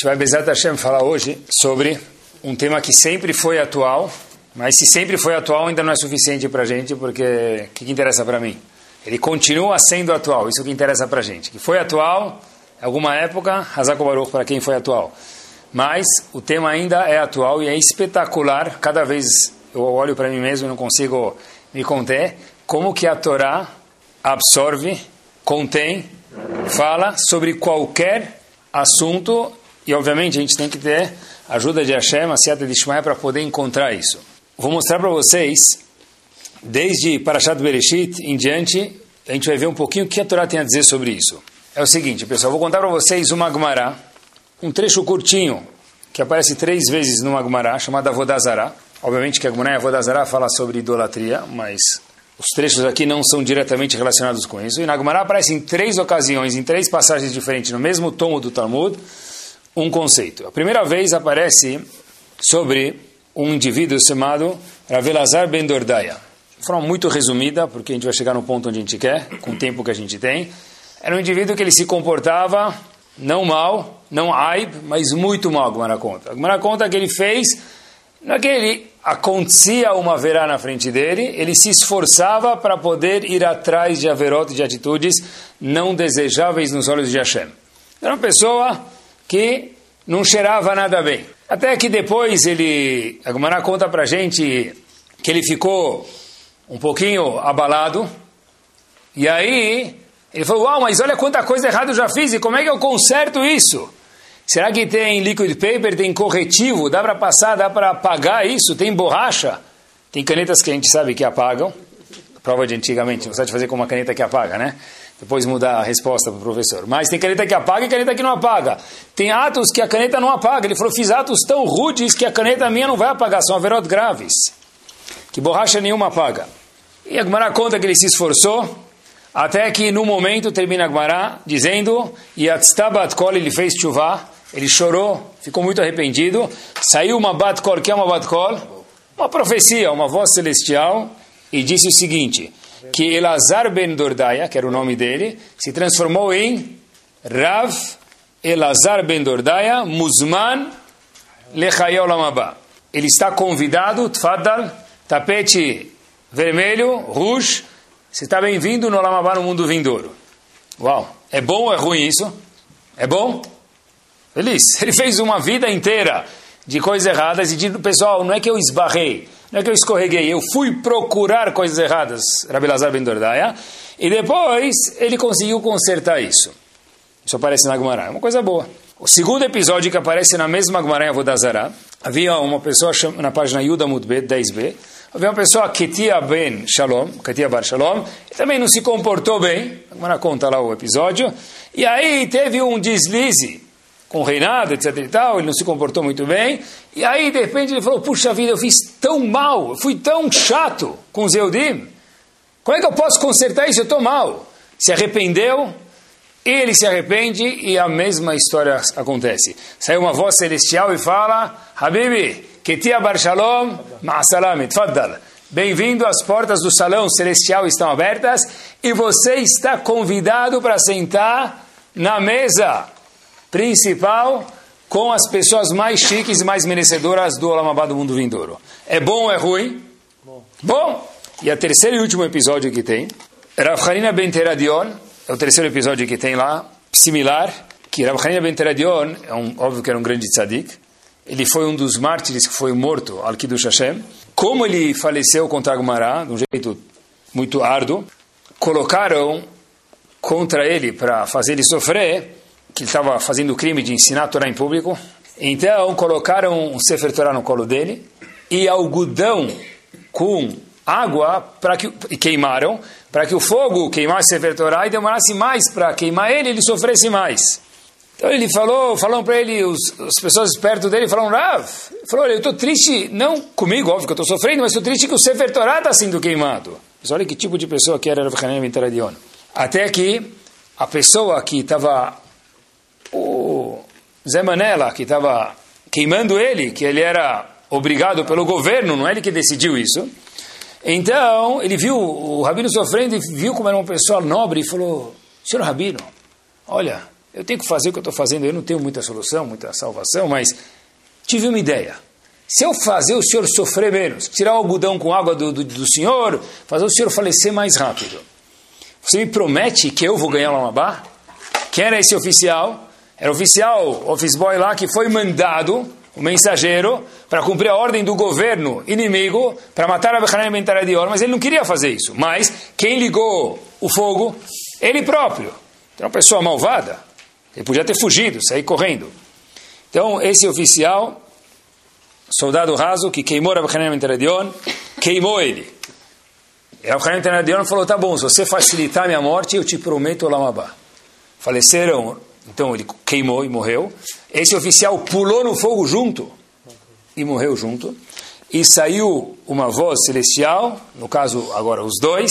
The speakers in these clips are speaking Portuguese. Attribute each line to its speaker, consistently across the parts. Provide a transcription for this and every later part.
Speaker 1: Gente vai, Bezat Hashem, falar hoje sobre um tema que sempre foi atual, mas se sempre foi atual ainda não é suficiente para a gente, porque o que, que interessa para mim? Ele continua sendo atual, isso que interessa para a gente. Que foi atual, alguma época, Hazako Baruch para quem foi atual. Mas o tema ainda é atual e é espetacular. Cada vez eu olho para mim mesmo e não consigo me conter. Como que a Torá absorve, contém, fala sobre qualquer assunto e obviamente a gente tem que ter ajuda de Hashem, a Seata de Ishmael para poder encontrar isso. Vou mostrar para vocês, desde Parashat Bereshit em diante, a gente vai ver um pouquinho o que a Torá tem a dizer sobre isso. É o seguinte, pessoal, vou contar para vocês uma Gemara, um trecho curtinho, que aparece três vezes numa Gemara, chamada Vodazara. Obviamente que a Gemara Vodazara fala sobre idolatria, mas os trechos aqui não são diretamente relacionados com isso. E na Gemara aparece em três ocasiões, em três passagens diferentes, no mesmo tomo do Talmud, um conceito. A primeira vez aparece sobre um indivíduo chamado Ravelazar Ben Dordaya. De forma muito resumida, porque a gente vai chegar no ponto onde a gente quer, com o tempo que a gente tem. Era um indivíduo que ele se comportava não mal, não aib, mas muito mal, a Gemara conta. A Gemara conta que ele fez, não é que ele acontecia uma verá na frente dele, ele se esforçava para poder ir atrás de averot, de atitudes não desejáveis nos olhos de Hashem. Era uma pessoa que não cheirava nada bem. Até que depois ele, a Gemara conta para gente que ele ficou um pouquinho abalado, e aí ele falou, uau, mas olha quanta coisa errada eu já fiz, e como é que eu conserto isso? Será que tem liquid paper, tem corretivo, dá para passar, dá para apagar isso, tem borracha? Tem canetas que a gente sabe que apagam, prova de antigamente, você pode fazer com uma caneta que apaga, né? Depois mudar a resposta para o professor. Mas tem caneta que apaga e caneta que não apaga. Tem atos que a caneta não apaga. Ele falou, fiz atos tão rudes que a caneta minha não vai apagar, são averot graves. Que borracha nenhuma apaga. E a Gemara conta que ele se esforçou, até que no momento termina a Gemara dizendo, Yatztabat Kol, ele fez chuvá, ele chorou, ficou muito arrependido, saiu uma Bat Kol, que é uma Bat Kol? Uma profecia, uma voz celestial, e disse o seguinte, que Elazar ben Dordaya, que era o nome dele, se transformou em Rav Elazar ben Dordaya Muzman Lechayol Lamabá. Ele está convidado, Tfadal, tapete vermelho, rouge, você está bem-vindo no Lamabá, no mundo vindouro. Uau, é bom ou é ruim isso? É bom? Feliz. Ele fez uma vida inteira de coisas erradas e de, pessoal, não é que eu esbarrei, não é que eu escorreguei, eu fui procurar coisas erradas, Rabi Lazar Ben Dordaya, e depois ele conseguiu consertar isso. Isso aparece na Gemara, é uma coisa boa. O segundo episódio que aparece na mesma Gemara em Avodazara, havia uma pessoa na página Yuda Mudbet, 10b, havia uma pessoa, Ketia Ben Shalom, Ketia Bar Shalom, também não se comportou bem, a Gemara conta lá o episódio, e aí teve um deslize, com o reinado, etc e tal, ele não se comportou muito bem, e aí de repente ele falou, puxa vida, eu fiz tão mal, eu fui tão chato com os Eudim, como é que eu posso consertar isso? Eu estou mal. Se arrependeu, ele se arrepende e a mesma história acontece. Sai uma voz celestial e fala, Habibi, Ketia Bar Shalom, Ma'asalam, Tfaddal. Bem-vindo, as portas do salão celestial estão abertas e você está convidado para sentar na mesa principal com as pessoas mais chiques e mais merecedoras do Olamabá do mundo vindouro. É bom ou é ruim? Bom. Bom. E a terceiro e último episódio que tem, Rav Hanina Ben Teradion, é o terceiro episódio que tem lá, similar, que Rav Ben Teradion, é um, óbvio que era um grande tzadik, ele foi um dos mártires que foi morto, al Kiddush Hashem. Como ele faleceu contra Agmará, de um jeito muito árduo, colocaram contra ele para fazer ele sofrer que estava fazendo o crime de ensinar a Torá em público. Então colocaram um Sefer Torah no colo dele e algodão com água para que e queimaram para que o fogo queimasse Sefer Torah e demorasse mais para queimar ele, ele sofresse mais. Então ele falou, falaram para ele, os, as pessoas perto dele falaram, Rav, falou, olha, eu estou triste, não comigo, óbvio que eu estou sofrendo, mas estou triste que o Sefer Torah está sendo queimado. Mas olha que tipo de pessoa que era Rav Interadion. Até que a pessoa que estava, Zé Manela, que estava queimando ele, que ele era obrigado pelo governo, não é ele que decidiu isso. Então, ele viu o Rabino sofrendo e viu como era uma pessoa nobre e falou, senhor Rabino, olha, eu tenho que fazer o que eu estou fazendo, eu não tenho muita solução, muita salvação, mas tive uma ideia. Se eu fazer o senhor sofrer menos, tirar o algodão com água do, do, do senhor, fazer o senhor falecer mais rápido, você me promete que eu vou ganhar o Lamabá? Quem era esse oficial? Era oficial, office boy lá, que foi mandado, o mensageiro, para cumprir a ordem do governo inimigo, para matar a Bechanem Ben Taradior, mas ele não queria fazer isso. Mas quem ligou o fogo? Ele próprio. Então, uma pessoa malvada. Ele podia ter fugido, sair correndo. Então, esse oficial, soldado raso, que queimou Rav Hanan Teradion, queimou ele. E Rav Hanan Teradion falou, tá bom, se você facilitar a minha morte, eu te prometo o Lamabá. Faleceram, então ele queimou e morreu. Esse oficial pulou no fogo junto e morreu junto. E saiu uma voz celestial, no caso agora os dois,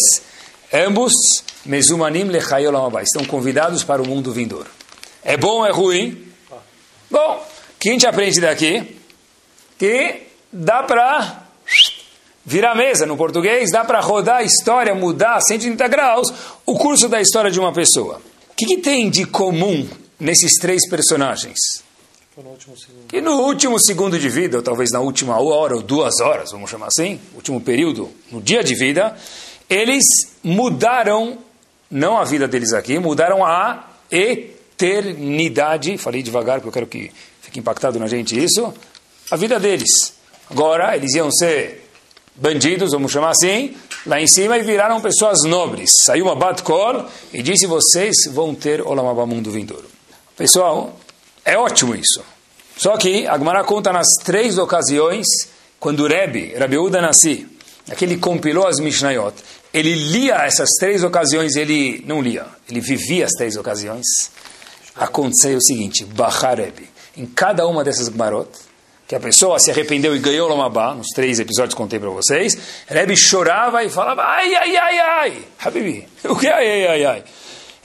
Speaker 1: ambos, Mezumanim Lechayol Lamabá, estão convidados para o mundo vindouro. É bom ou é ruim? Bom, o que a gente aprende daqui? Que dá para virar mesa no português, dá para rodar a história, mudar 130 graus o curso da história de uma pessoa. O que, que tem de comum nesses três personagens? Que no último segundo de vida, ou talvez na última hora ou duas horas, vamos chamar assim, último período, no dia de vida, eles mudaram, não a vida deles aqui, mudaram a eternidade falei devagar porque eu quero que fique impactado na gente isso, a vida deles. Agora, eles iam ser bandidos, vamos chamar assim, lá em cima e viraram pessoas nobres. Saiu uma Bat-Kol e disse, vocês vão ter Olamabá mundo vindouro. Pessoal, é ótimo isso. Só que a Gemara conta nas três ocasiões, quando Rebbe, Rebbe Uda Nassi, aquele compilou as Mishnayot, ele lia essas três ocasiões, ele não lia, ele vivia as três ocasiões aconteceu o seguinte, Bacharebi, em cada uma dessas Gmarot, que a pessoa se arrependeu e ganhou Lomabá, nos três episódios que contei para vocês, Rebbe chorava e falava, ai, ai, ai, ai, Habibi, o que é ai, ai, ai?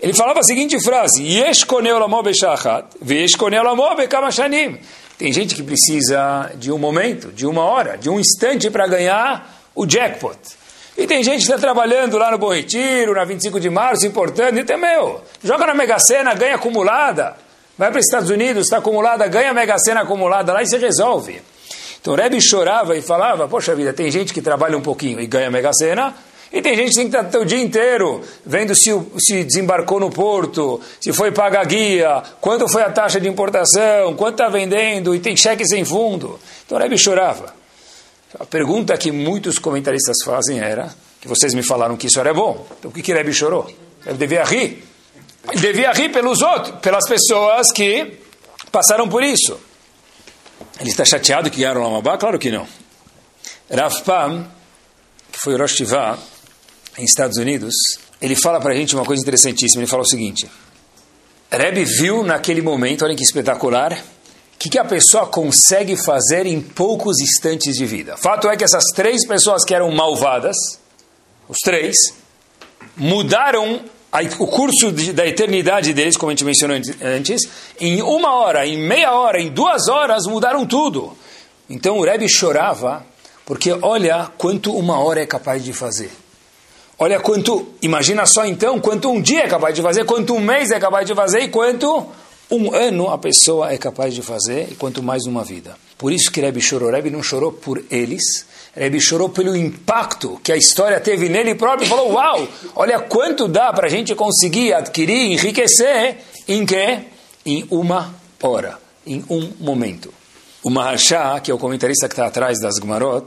Speaker 1: Ele falava a seguinte frase. Tem gente que precisa de um momento, de uma hora, de um instante para ganhar o jackpot. E tem gente que está trabalhando lá no Bom Retiro, na 25 de março, importando, e tem, meu, joga na Mega Sena, ganha acumulada, vai para os Estados Unidos, está acumulada, ganha a Mega Sena acumulada lá e se resolve. Então o Rebbe chorava e falava, poxa vida, tem gente que trabalha um pouquinho e ganha a Mega Sena, e tem gente que estar o dia inteiro vendo se, se desembarcou no porto, se foi pagar a guia, quanto foi a taxa de importação, quanto está vendendo, e tem cheque sem fundo. Então o Rebbe chorava. A pergunta que muitos comentaristas fazem era, que vocês me falaram que isso era bom, então por que, que Rebbe chorou? Ele devia rir. Ele devia rir pelos outros, pelas pessoas que passaram por isso. Ele está chateado que ganharam Lamabá? Claro que não. Rav Pam, que foi Rosh Tivá, em Estados Unidos, ele fala para a gente uma coisa interessantíssima. Ele fala o seguinte: Rebbe viu naquele momento, olha que espetacular, que, que a pessoa consegue fazer em poucos instantes de vida. Fato é que essas três pessoas que eram malvadas, os três, mudaram o curso da eternidade deles, como a gente mencionou antes, em uma hora, em meia hora, em duas horas, mudaram tudo. Então o Rebbe chorava, porque olha quanto uma hora é capaz de fazer. Olha quanto, imagina só então, quanto um dia é capaz de fazer, quanto um mês é capaz de fazer e quanto um ano a pessoa é capaz de fazer, e quanto mais uma vida. Por isso que Rebbe chorou. Rebbe não chorou por eles, Rebbe chorou pelo impacto que a história teve nele próprio. Falou, uau, olha quanto dá para a gente conseguir adquirir, enriquecer, em que? Em uma hora, em um momento. O Maharsha, que é o comentarista que está atrás das Gumarot,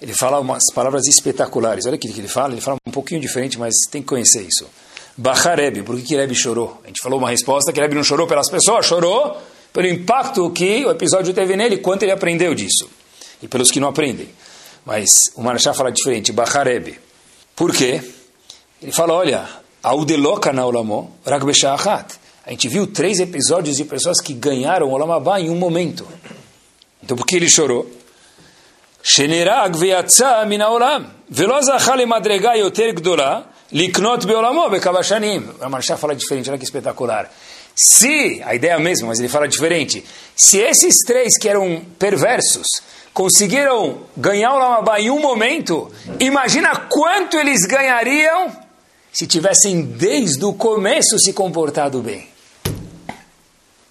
Speaker 1: ele fala umas palavras espetaculares. Olha o que ele fala, ele fala um pouquinho diferente, mas tem que conhecer isso. Bacharebi, por que, que Rebbe chorou? A gente falou uma resposta que Rebbe não chorou pelas pessoas, chorou pelo impacto que o episódio teve nele, quanto ele aprendeu disso. E pelos que não aprendem. Mas o Marachá fala diferente, Bacharebi. Por quê? Ele fala, olha, Audeloka na olamo, ragbeshachat. A gente viu três episódios de pessoas que ganharam o Olamabá em um momento. Então por que ele chorou? Shenerag. A Marshá fala diferente, olha que espetacular. Se, a ideia é a mesma, mas ele fala diferente, se esses três que eram perversos conseguiram ganhar o Lamabá em um momento, imagina quanto eles ganhariam se tivessem desde o começo se comportado bem.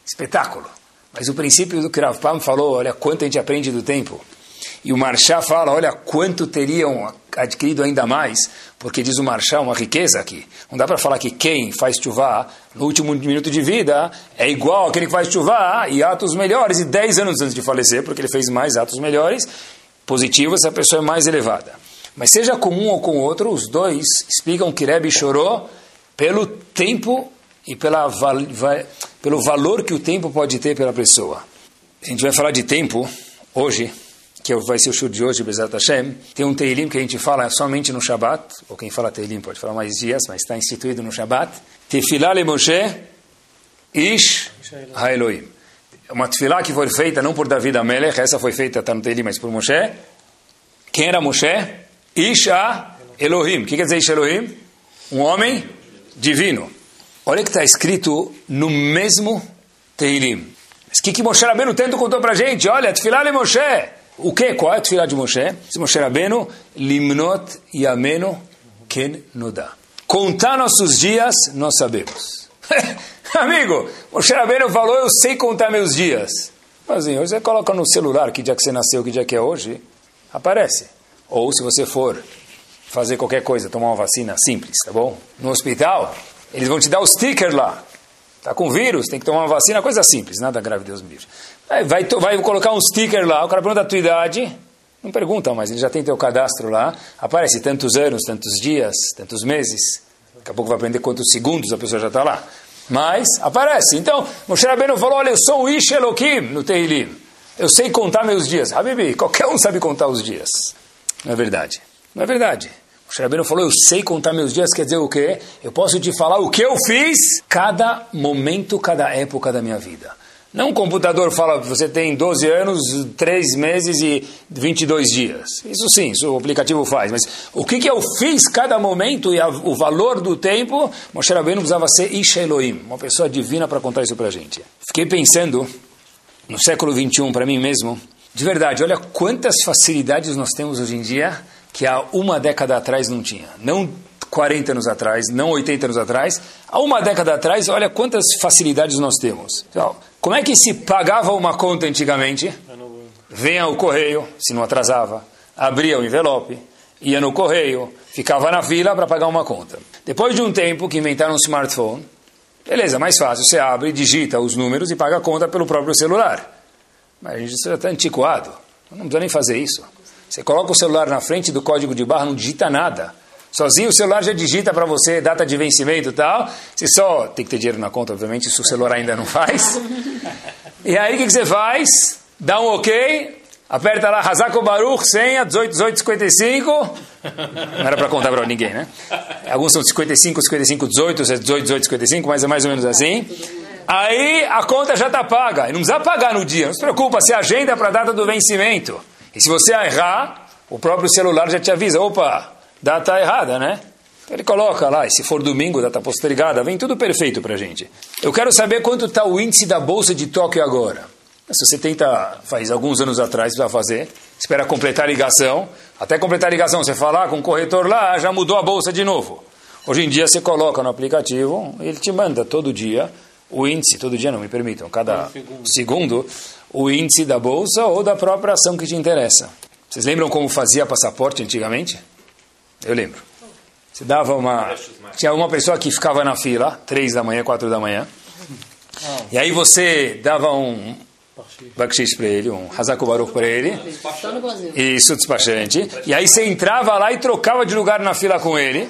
Speaker 1: Espetáculo. Mas o princípio do que Rav Pam falou, olha quanto a gente aprende do tempo. E o Marchá fala, olha quanto teriam adquirido ainda mais, porque diz o Marchá uma riqueza aqui. Não dá para falar que quem faz chuvá no último minuto de vida é igual aquele que faz chuvá e atos melhores e 10 anos antes de falecer, porque ele fez mais atos melhores, positivos, a pessoa é mais elevada. Mas seja com um ou com outro, os dois explicam que Rebbe chorou pelo tempo e pela, pelo valor que o tempo pode ter pela pessoa. A gente vai falar de tempo hoje, que vai ser o show de hoje, Bezat Hashem. Tem um Teilim que a gente fala somente no Shabat, ou quem fala Teilim pode falar mais dias, mas está instituído no Shabat. Tefilá le Moshe, Ish HaElohim. Uma tefilá que foi feita não por David Amelech, essa foi feita, está no Teilim, mas por Moshe. Quem era Moshe? Ish Elohim. O que quer dizer Ish Elohim? Um homem divino. Olha que está escrito no mesmo Teilim. Mas o que, que Moshe Rabbeinu tanto contou para gente? Olha, Tfilah le Moshe. O que? Qual é a Tfilah de Moshe? Diz Moshe Rabbeinu, Limnot Yameno Ken Noda. Contar nossos dias, nós sabemos. Amigo, Moshe Rabbeinu falou, eu sei contar meus dias. Mas assim, você coloca no celular que dia que você nasceu, que dia que é hoje, aparece. Ou se você for fazer qualquer coisa, tomar uma vacina simples, tá bom? No hospital, eles vão te dar o sticker lá. Tá com vírus, tem que tomar uma vacina, coisa simples, nada grave, Deus me livre. Vai, vai, vai colocar um sticker lá, o cara pergunta a tua idade, não pergunta mais, ele já tem teu cadastro lá, aparece tantos anos, tantos dias, tantos meses. Daqui a pouco vai aprender quantos segundos a pessoa já está lá. Mas aparece. Então, Moshe Rabbeinu falou, olha, eu sou o Ish Elohim no Teilim. Eu sei contar meus dias. Habibi, qualquer um sabe contar os dias. Não é verdade. Não é verdade. O Shrabino falou, eu sei contar meus dias, quer dizer o quê? Eu posso te falar o que eu fiz cada momento, cada época da minha vida. Não um computador fala você tem 12 anos, 3 meses e 22 dias. Isso sim, isso o aplicativo faz. Mas o que, que eu fiz cada momento e a, o valor do tempo, Moshe Rabbeinu precisava ser Isha Elohim, uma pessoa divina para contar isso para a gente. Fiquei pensando, no século 21, para mim mesmo, de verdade, olha quantas facilidades nós temos hoje em dia que há uma década atrás não tinha. Não 40 anos atrás, não 80 anos atrás. Há uma década atrás, olha quantas facilidades nós temos. Então, como é que se pagava uma conta antigamente? Venha o correio, se não atrasava, abria o envelope, ia no correio, ficava na fila para pagar uma conta. Depois de um tempo que inventaram um smartphone, beleza, mais fácil, você abre, digita os números e paga a conta pelo próprio celular. Mas gente já está antiquado, não precisa nem fazer isso. Você coloca o celular na frente do código de barra, não digita nada. Sozinho o celular já digita para você data de vencimento e tal. Você só tem que ter dinheiro na conta, obviamente, isso o celular ainda não faz. E aí o que, que você faz? Dá um ok, aperta lá Hazako Baruch, senha 18, 18, 55. Não era para contar para ninguém, né? Alguns são 55, 55, 18, 18, 18, 55, mas é mais ou menos assim. Aí a conta já está paga. E não precisa pagar no dia, não se preocupa, você agenda para a data do vencimento. E se você errar, o próprio celular já te avisa, opa, data errada, né? Ele coloca lá, e se for domingo, data postergada, vem tudo perfeito para gente. Eu quero saber quanto está o índice da Bolsa de Tóquio agora. Se você tenta, faz alguns anos atrás, para fazer, espera completar a ligação, até completar a ligação, você falar com o corretor lá, já mudou a Bolsa de novo. Hoje em dia você coloca no aplicativo, ele te manda todo dia o índice, todo dia não, me permitam, cada segundo. segundo o índice da bolsa ou da própria ação que te interessa. Vocês lembram como fazia passaporte antigamente? Eu lembro. Você dava uma. Tinha uma pessoa que ficava na fila, três da manhã, quatro da manhã. E aí você dava um bakshish para ele, um hazaku baruch para ele. Isso, despachante. E aí você entrava lá e trocava de lugar na fila com ele.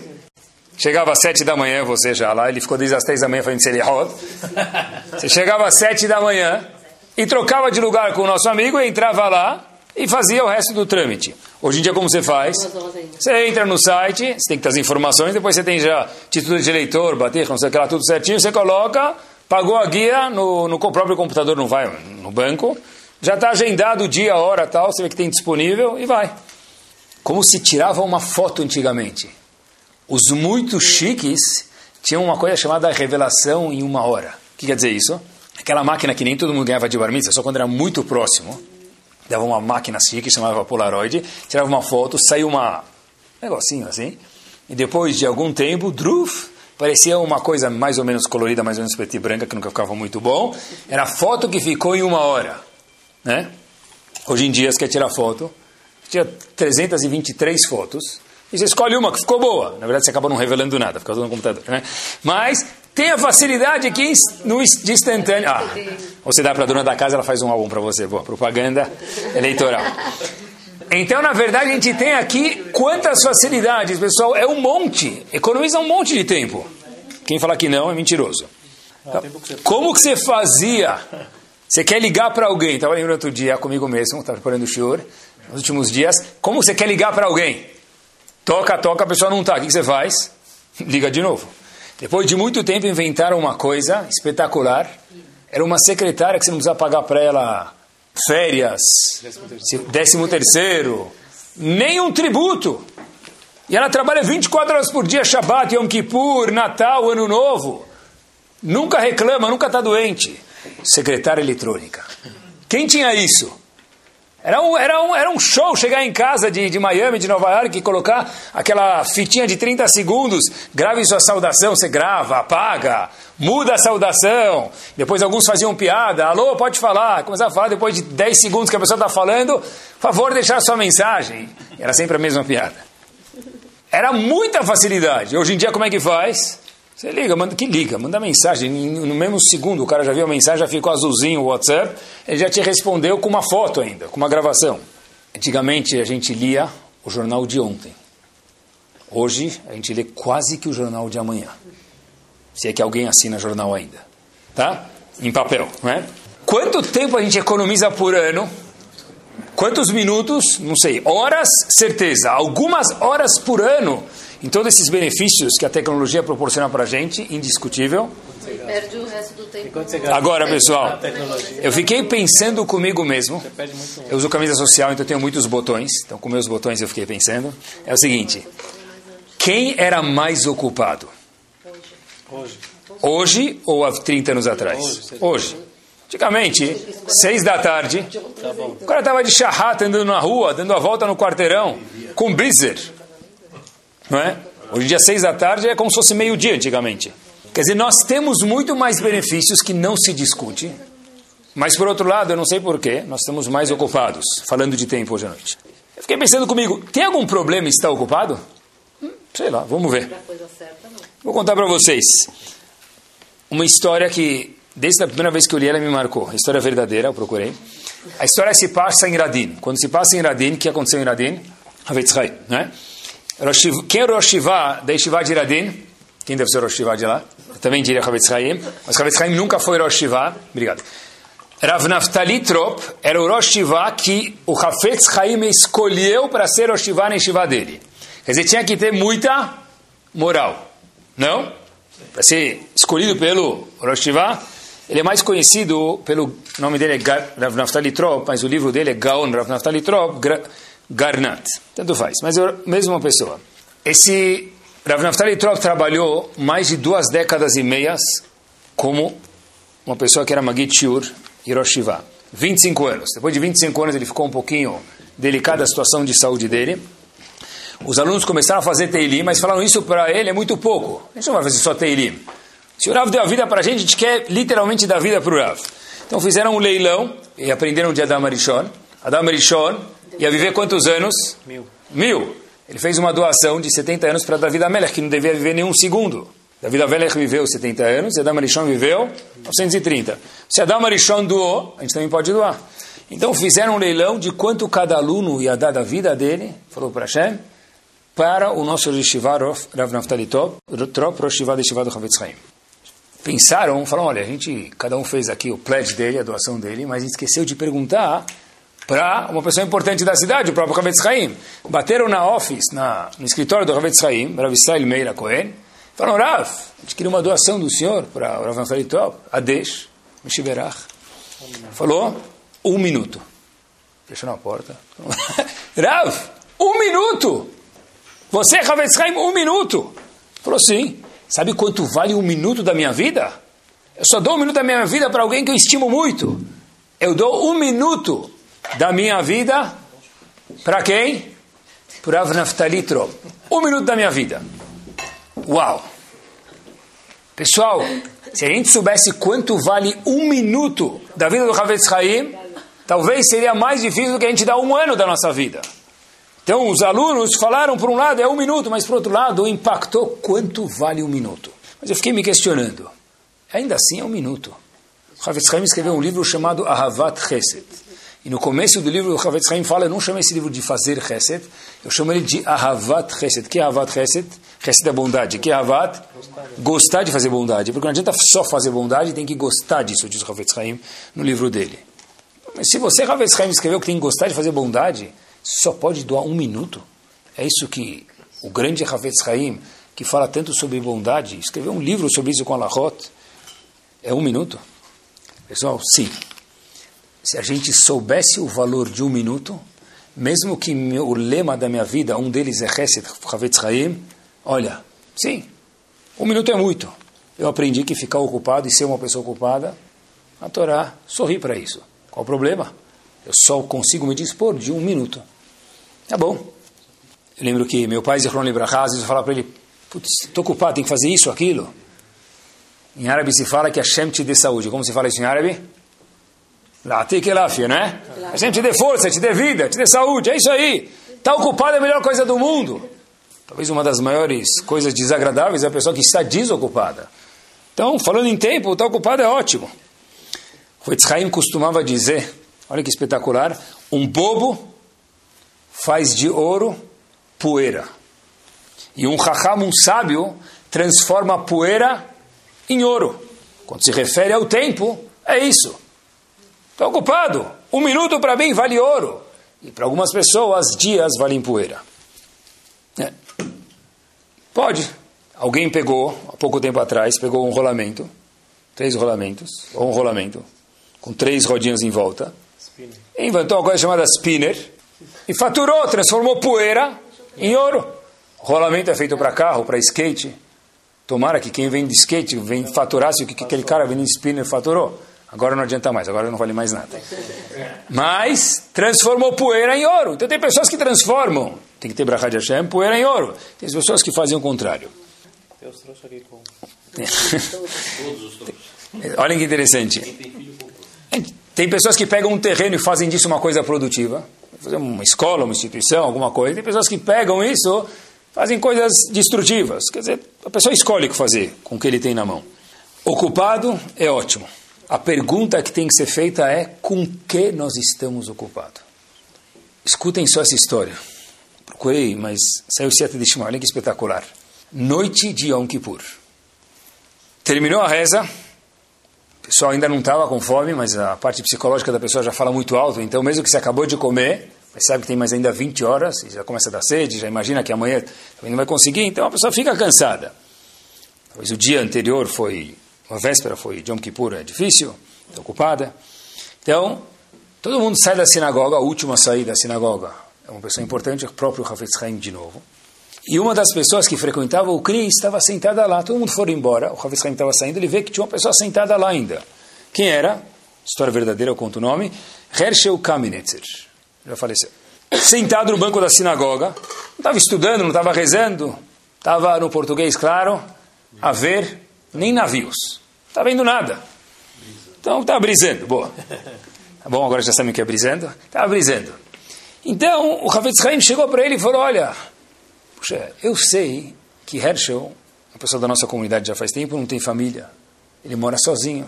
Speaker 1: Chegava às sete da manhã, você já lá, ele ficou desde as três da manhã fazendo Serihot. Você chegava às sete da manhã, e trocava de lugar com o nosso amigo e entrava lá e fazia o resto do trâmite. Hoje em dia, como você faz? Você entra no site, você tem que ter as informações, depois você tem já título de eleitor, bater, não sei o que lá, tudo certinho, você coloca, pagou a guia no, no próprio computador, não vai no banco, já está agendado o dia, a hora, tal, você vê que tem disponível e vai. Como se tirava uma foto antigamente. Os muito chiques tinham uma coisa chamada revelação em uma hora. O que quer dizer isso? Aquela máquina que nem todo mundo ganhava de bar só quando era muito próximo. Dava uma máquina chique, chamava Polaroid, tirava uma foto, saiu uma um negocinho assim, e depois de algum tempo, druf, parecia uma coisa mais ou menos colorida, mais ou menos preta e branca, que nunca ficava muito bom. Era a foto que ficou em uma hora. Né? Hoje em dia, você quer tirar foto, tinha 323 fotos, e você escolhe uma que ficou boa. Na verdade, você acaba não revelando nada, fica tudo no computador. Né? Mas tem a facilidade aqui no, de instantâneo. Ah, você dá para a dona da casa, ela faz um álbum para você. Boa, propaganda eleitoral. Então, na verdade, a gente tem aqui quantas facilidades, pessoal. É um monte. Economiza um monte de tempo. Quem fala que não é mentiroso. Como que você fazia? Você quer ligar para alguém? Estava lembrando outro dia comigo mesmo, estava preparando o senhor, nos últimos dias. Como você quer ligar para alguém? Toca, toca, a pessoa não está. O que você faz? Liga de novo. Depois de muito tempo inventaram uma coisa espetacular. Era uma secretária que você não precisa pagar para ela férias, décimo terceiro, nem um tributo. E ela trabalha 24 horas por dia, Shabbat, Yom Kippur, Natal, Ano Novo. Nunca reclama, nunca está doente. Secretária eletrônica. Quem tinha isso? Era um, era um, era um show chegar em casa de, de Miami, de Nova York, e colocar aquela fitinha de 30 segundos, grave sua saudação, você grava, apaga, muda a saudação. Depois alguns faziam piada, alô, pode falar. Começava a falar depois de 10 segundos que a pessoa está falando, favor deixar sua mensagem. Era sempre a mesma piada. Era muita facilidade. Hoje em dia como é que faz? Você liga, manda que liga, manda mensagem. No mesmo segundo, o cara já viu a mensagem, já ficou azulzinho o WhatsApp, ele já te respondeu com uma foto ainda, com uma gravação. Antigamente a gente lia o jornal de ontem. Hoje a gente lê quase que o jornal de amanhã. Se é que alguém assina jornal ainda. Tá? Em papel, não é? Quanto tempo a gente economiza por ano? Quantos minutos? Não sei. Horas, certeza. Algumas horas por ano em todos esses benefícios que a tecnologia proporciona para a gente, indiscutível.
Speaker 2: Perde o resto do tempo.
Speaker 1: Agora, pessoal, eu fiquei pensando comigo mesmo. Eu uso camisa social, então tenho muitos botões. Então, com meus botões, eu fiquei pensando. É o seguinte: quem era mais ocupado? Hoje. Hoje ou há 30 anos atrás? Hoje. Antigamente, seis da tarde, o cara estava de charrata andando na rua, dando a volta no quarteirão, com blizzard não é? Hoje em dia, seis da tarde, é como se fosse meio-dia antigamente. Quer dizer, nós temos muito mais benefícios que não se discute, mas por outro lado, eu não sei porquê, nós estamos mais ocupados, falando de tempo hoje à noite. Eu fiquei pensando comigo, tem algum problema em estar ocupado? Hum, sei lá, vamos ver. Vou contar para vocês uma história que, desde a primeira vez que eu li ela, me marcou. História verdadeira, eu procurei. A história se passa em Radin. Quando se passa em Radin, o que aconteceu em Radin? Havetzchai, né? Quem é o Rosh Shiva da Yeshiva de Iradin? Quem deve ser o Rosh Shiva de lá? Eu também diria Chavetz Chaim, mas Chavetz Chaim nunca foi Rosh Shiva. Obrigado. Rav Naftali Trop era o Rosh Shiva que o Chavetz Chaim escolheu para ser Rosh Shiva na Yeshiva dele. Quer dizer, tinha que ter muita moral. Não? Para ser escolhido pelo Rosh Shiva, ele é mais conhecido pelo o nome dele é Rav Naftali Trop, mas o livro dele é Gaon Rav Naftali Trop, Garnat. Tanto faz, mas é a mesma pessoa. Esse Rav Naftali Trop trabalhou mais de duas décadas e meias como uma pessoa que era Magid Hiroshiva. 25 anos. Depois de 25 anos ele ficou um pouquinho delicada a situação de saúde dele. Os alunos começaram a fazer Teilim, mas falaram isso para ele é muito pouco. A gente não vai fazer só Teilim. Se o Rav deu a vida para a gente, a gente quer literalmente dar vida para o Rav. Então fizeram um leilão e aprenderam de Adam Arishon. Adam Arishon ia viver quantos anos?
Speaker 3: Mil.
Speaker 1: Mil. Ele fez uma doação de 70 anos para David Amelech, que não devia viver nenhum segundo. David Amelech viveu 70 anos, e Adam Arishon viveu 930. Se Adam Arishon doou, a gente também pode doar. Então fizeram um leilão de quanto cada aluno ia dar da vida dele, falou para Hashem, para o nosso Yeshiva Rav Naftali Trop, Rosh Yeshiva do Havetz Chaim. Pensaram, falaram, olha, a gente, cada um fez aqui o pledge dele, a doação dele, mas esqueceu de perguntar para uma pessoa importante da cidade, o próprio Havetz Chaim. Bateram na office, na, no escritório do Havetz Chaim, Rav Israel Meira Cohen, Falaram, Rav, a gente queria uma doação do senhor para o Rav Naftali Top. Adesh, Meshiberach. Falou, um minuto. Fechou na porta. Rav, um minuto! Você, Havetz Haim, um minuto! Falou, sim. Sabe quanto vale um minuto da minha vida? Eu só dou um minuto da minha vida para alguém que eu estimo muito. Eu dou um minuto da minha vida para quem? Para Naftali Trop. Um minuto da minha vida. Uau! Pessoal, se a gente soubesse quanto vale um minuto da vida do Havetz Haim, talvez seria mais difícil do que a gente dar um ano da nossa vida. Então, os alunos falaram, por um lado, é um minuto, mas por outro lado, impactou quanto vale um minuto. Mas eu fiquei me questionando. Ainda assim, é um minuto. O Havetz Haim escreveu um livro chamado Ahavat Chesed. E no começo do livro, o Havetz Haim fala, eu não chamo esse livro de fazer Chesed, eu chamo ele de Ahavat Chesed. que é Ahavat Chesed? Chesed é bondade. que é Ahavat? Gostar de fazer bondade. Porque não adianta só fazer bondade, tem que gostar disso, diz o Havetz Haim no livro dele. Mas se você, Havetz Haim, escreveu que tem que gostar de fazer bondade, só pode doar um minuto? É isso que o grande Havetz Haim, que fala tanto sobre bondade, escreveu um livro sobre isso com Alahot, é um minuto? Pessoal, sim se a gente soubesse o valor de um minuto, mesmo que o lema da minha vida, um deles é Chesed Havetz Haim, olha, sim, um minuto é muito. Eu aprendi que ficar ocupado e ser uma pessoa ocupada, a Torá sorri para isso. Qual o problema? Eu só consigo me dispor de um minuto. Tá bom. Eu lembro que meu pai, Zichron Libraha, às vezes eu falava para ele, putz, estou ocupado, tem que fazer isso, aquilo. Em árabe se fala que Hashem te dê saúde. Como se fala isso em árabe? Latik elafia, né? A gente te dê força, te dê vida, te dê saúde, é isso aí. Está ocupado é a melhor coisa do mundo. Talvez uma das maiores coisas desagradáveis é a pessoa que está desocupada. Então, falando em tempo, estar tá ocupado é ótimo. O Etzchaim costumava dizer, olha que espetacular, um bobo faz de ouro poeira. E um racham, um sábio, transforma poeira em ouro. Quando se refere ao tempo, é isso. Estou ocupado. Um minuto para mim vale ouro. E para algumas pessoas, dias valem poeira. É. Pode. Alguém pegou, há pouco tempo atrás, pegou um rolamento, três rolamentos, ou um rolamento, com três rodinhas em volta, spinner. inventou uma coisa chamada spinner, e faturou, transformou poeira em ouro. O rolamento é feito para carro, para skate. Tomara que quem vem de skate vem faturasse o que aquele cara vem de spinner faturou. Agora não adianta mais, agora não vale mais nada. Mas transformou poeira em ouro. Então tem pessoas que transformam, tem que ter brachá de Hashem, poeira em ouro. Tem pessoas que fazem o contrário. Deus trouxe aqui com... Olha que interessante. Tem pessoas que pegam um terreno e fazem disso uma coisa produtiva. Fazer uma escola, uma instituição, alguma coisa. Tem pessoas que pegam isso, fazem coisas destrutivas. Quer dizer, a pessoa escolhe o que fazer com o que ele tem na mão. Ocupado é ótimo. A pergunta que tem que ser feita é com que nós estamos ocupados? Escutem só essa história. Procurei, mas saiu certo de Shema. Olha que espetacular. Noite de Yom Kippur. Terminou a reza. O pessoal ainda não estava com fome, mas a parte psicológica da pessoa já fala muito alto. Então, mesmo que você acabou de comer, mas sabe que tem mais ainda 20 horas, e já começa a dar sede, já imagina que amanhã também não vai conseguir, então a pessoa fica cansada. Talvez o dia anterior foi a véspera foi Yom Kippur, é difícil, está ocupada. Então, todo mundo sai da sinagoga, a última saída da sinagoga é uma pessoa importante, o próprio Hafetz Haim de novo. E uma das pessoas que frequentava o CRI estava sentada lá, todo mundo foi embora, o Hafetz Haim estava saindo, ele vê que tinha uma pessoa sentada lá ainda. Quem era? História verdadeira, eu conto o nome. Herschel Kamenetzer. Já faleceu. Sentado no banco da sinagoga, não estava estudando, não estava rezando, estava no português, claro, a ver nem navios. Está vendo nada. Então está brisando, boa. Tá bom, agora já sabem o que é brisando? Está brisando. Então o Havetz Haim chegou para ele e falou: Olha, puxa, eu sei que Herschel, uma pessoa da nossa comunidade já faz tempo, não tem família. Ele mora sozinho.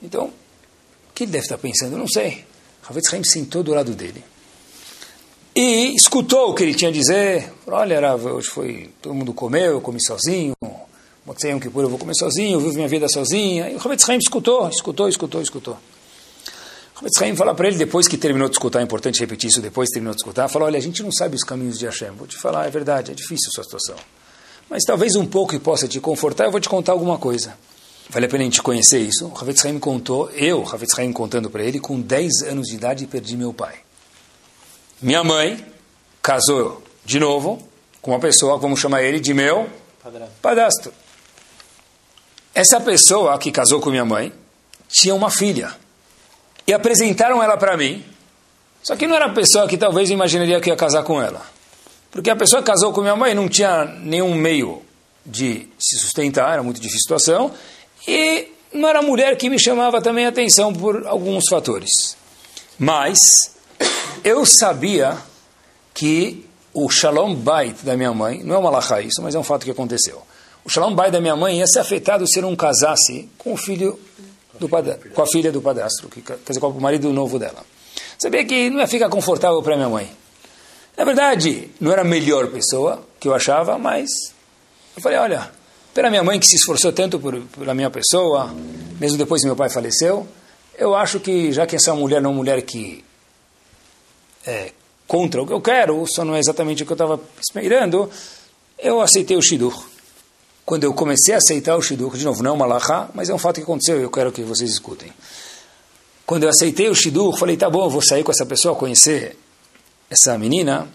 Speaker 1: Então, o que ele deve estar pensando? Eu não sei. Havetz Haim sentou do lado dele e escutou o que ele tinha a dizer. Olha, hoje foi, todo mundo comeu, eu comi sozinho, Motzei Yom Kippur eu vou comer sozinho, eu vivo minha vida sozinha. E o Rabetz Haim escutou, escutou, escutou, escutou. O Rabetz Haim fala para ele, depois que terminou de escutar, é importante repetir isso, depois que terminou de escutar, falou, olha, a gente não sabe os caminhos de Hashem. Vou te falar, é verdade, é difícil a sua situação. mas talvez um pouco que possa te confortar, eu vou te contar alguma coisa. Vale a pena a gente conhecer isso. O Havetz Haim contou, eu, Havetz Haim contando para ele, com 10 anos de idade perdi meu pai. Minha mãe casou de novo com uma pessoa, vamos chamar ele de meu padastro. Essa pessoa que casou com minha mãe tinha uma filha. E apresentaram ela para mim. Só que não era a pessoa que talvez imaginaria que ia casar com ela. Porque a pessoa que casou com minha mãe não tinha nenhum meio de se sustentar, era muito difícil a situação. E não era a mulher que me chamava também a atenção por alguns fatores. Mas eu sabia que o Shalom Bait da minha mãe, não é uma lahá isso, mas é um fato que aconteceu. O Shalom Bait da minha mãe ia ser afetado se não casasse com o filho do com a filha do padastro, que, quer dizer, com o marido novo dela. Sabia que não ia ficar confortável para minha mãe. Na verdade, não era a melhor pessoa que eu achava, mas eu falei, olha, pela minha mãe que se esforçou tanto por, pela minha pessoa, mesmo depois que meu pai faleceu, eu acho que já que essa mulher não é uma mulher que é contra o que eu quero, só não é exatamente o que eu estava esperando, eu aceitei o Shidur. Quando eu comecei a aceitar o Shidur, de novo, não é uma lahá, mas é um fato que aconteceu e eu quero que vocês escutem. Quando eu aceitei o Shidur, falei, tá bom, vou sair com essa pessoa, conhecer essa menina,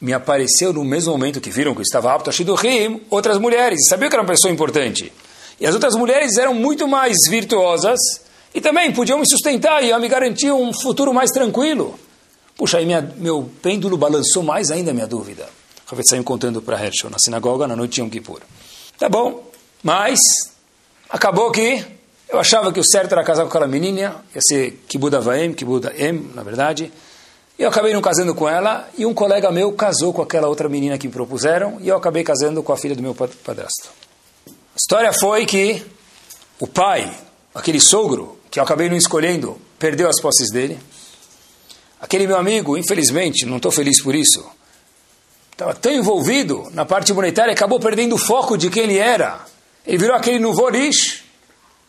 Speaker 1: me apareceu no mesmo momento que viram que eu estava apto a Shidurim, outras mulheres, sabiam que era uma pessoa importante. E as outras mulheres eram muito mais virtuosas e também podiam me sustentar e me garantir um futuro mais tranquilo. Puxa, aí minha, meu pêndulo balançou mais ainda a minha dúvida. Ravet saiu contando para Herschel na sinagoga na noite de Yom Kippur. Tá bom, mas acabou que eu achava que o certo era casar com aquela menina, ia ser Kibuda Vaem, Kibuda Em, na verdade. Eu acabei não casando com ela e um colega meu casou com aquela outra menina que me propuseram e eu acabei casando com a filha do meu padrasto. A história foi que o pai, aquele sogro, que eu acabei não escolhendo, perdeu as posses dele. Aquele meu amigo, infelizmente, não estou feliz por isso, estava tão envolvido na parte monetária, acabou perdendo o foco de quem ele era. Ele virou aquele Nuvorish,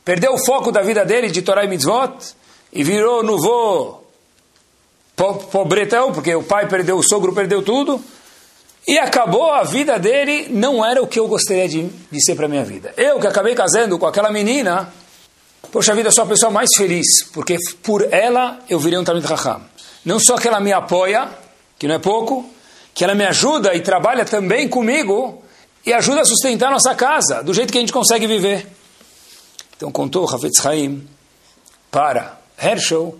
Speaker 1: perdeu o foco da vida dele de Torah e Mitzvot, e virou Nuvor pobretão, porque o pai perdeu, o sogro perdeu tudo, e acabou a vida dele, não era o que eu gostaria de, de ser para minha vida. Eu que acabei casando com aquela menina, poxa vida, sou a pessoa mais feliz, porque por ela eu virei um Talmud Raham. Não só que ela me apoia, que não é pouco, que ela me ajuda e trabalha também comigo e ajuda a sustentar a nossa casa, do jeito que a gente consegue viver. Então contou Havetz Haim para Herschel,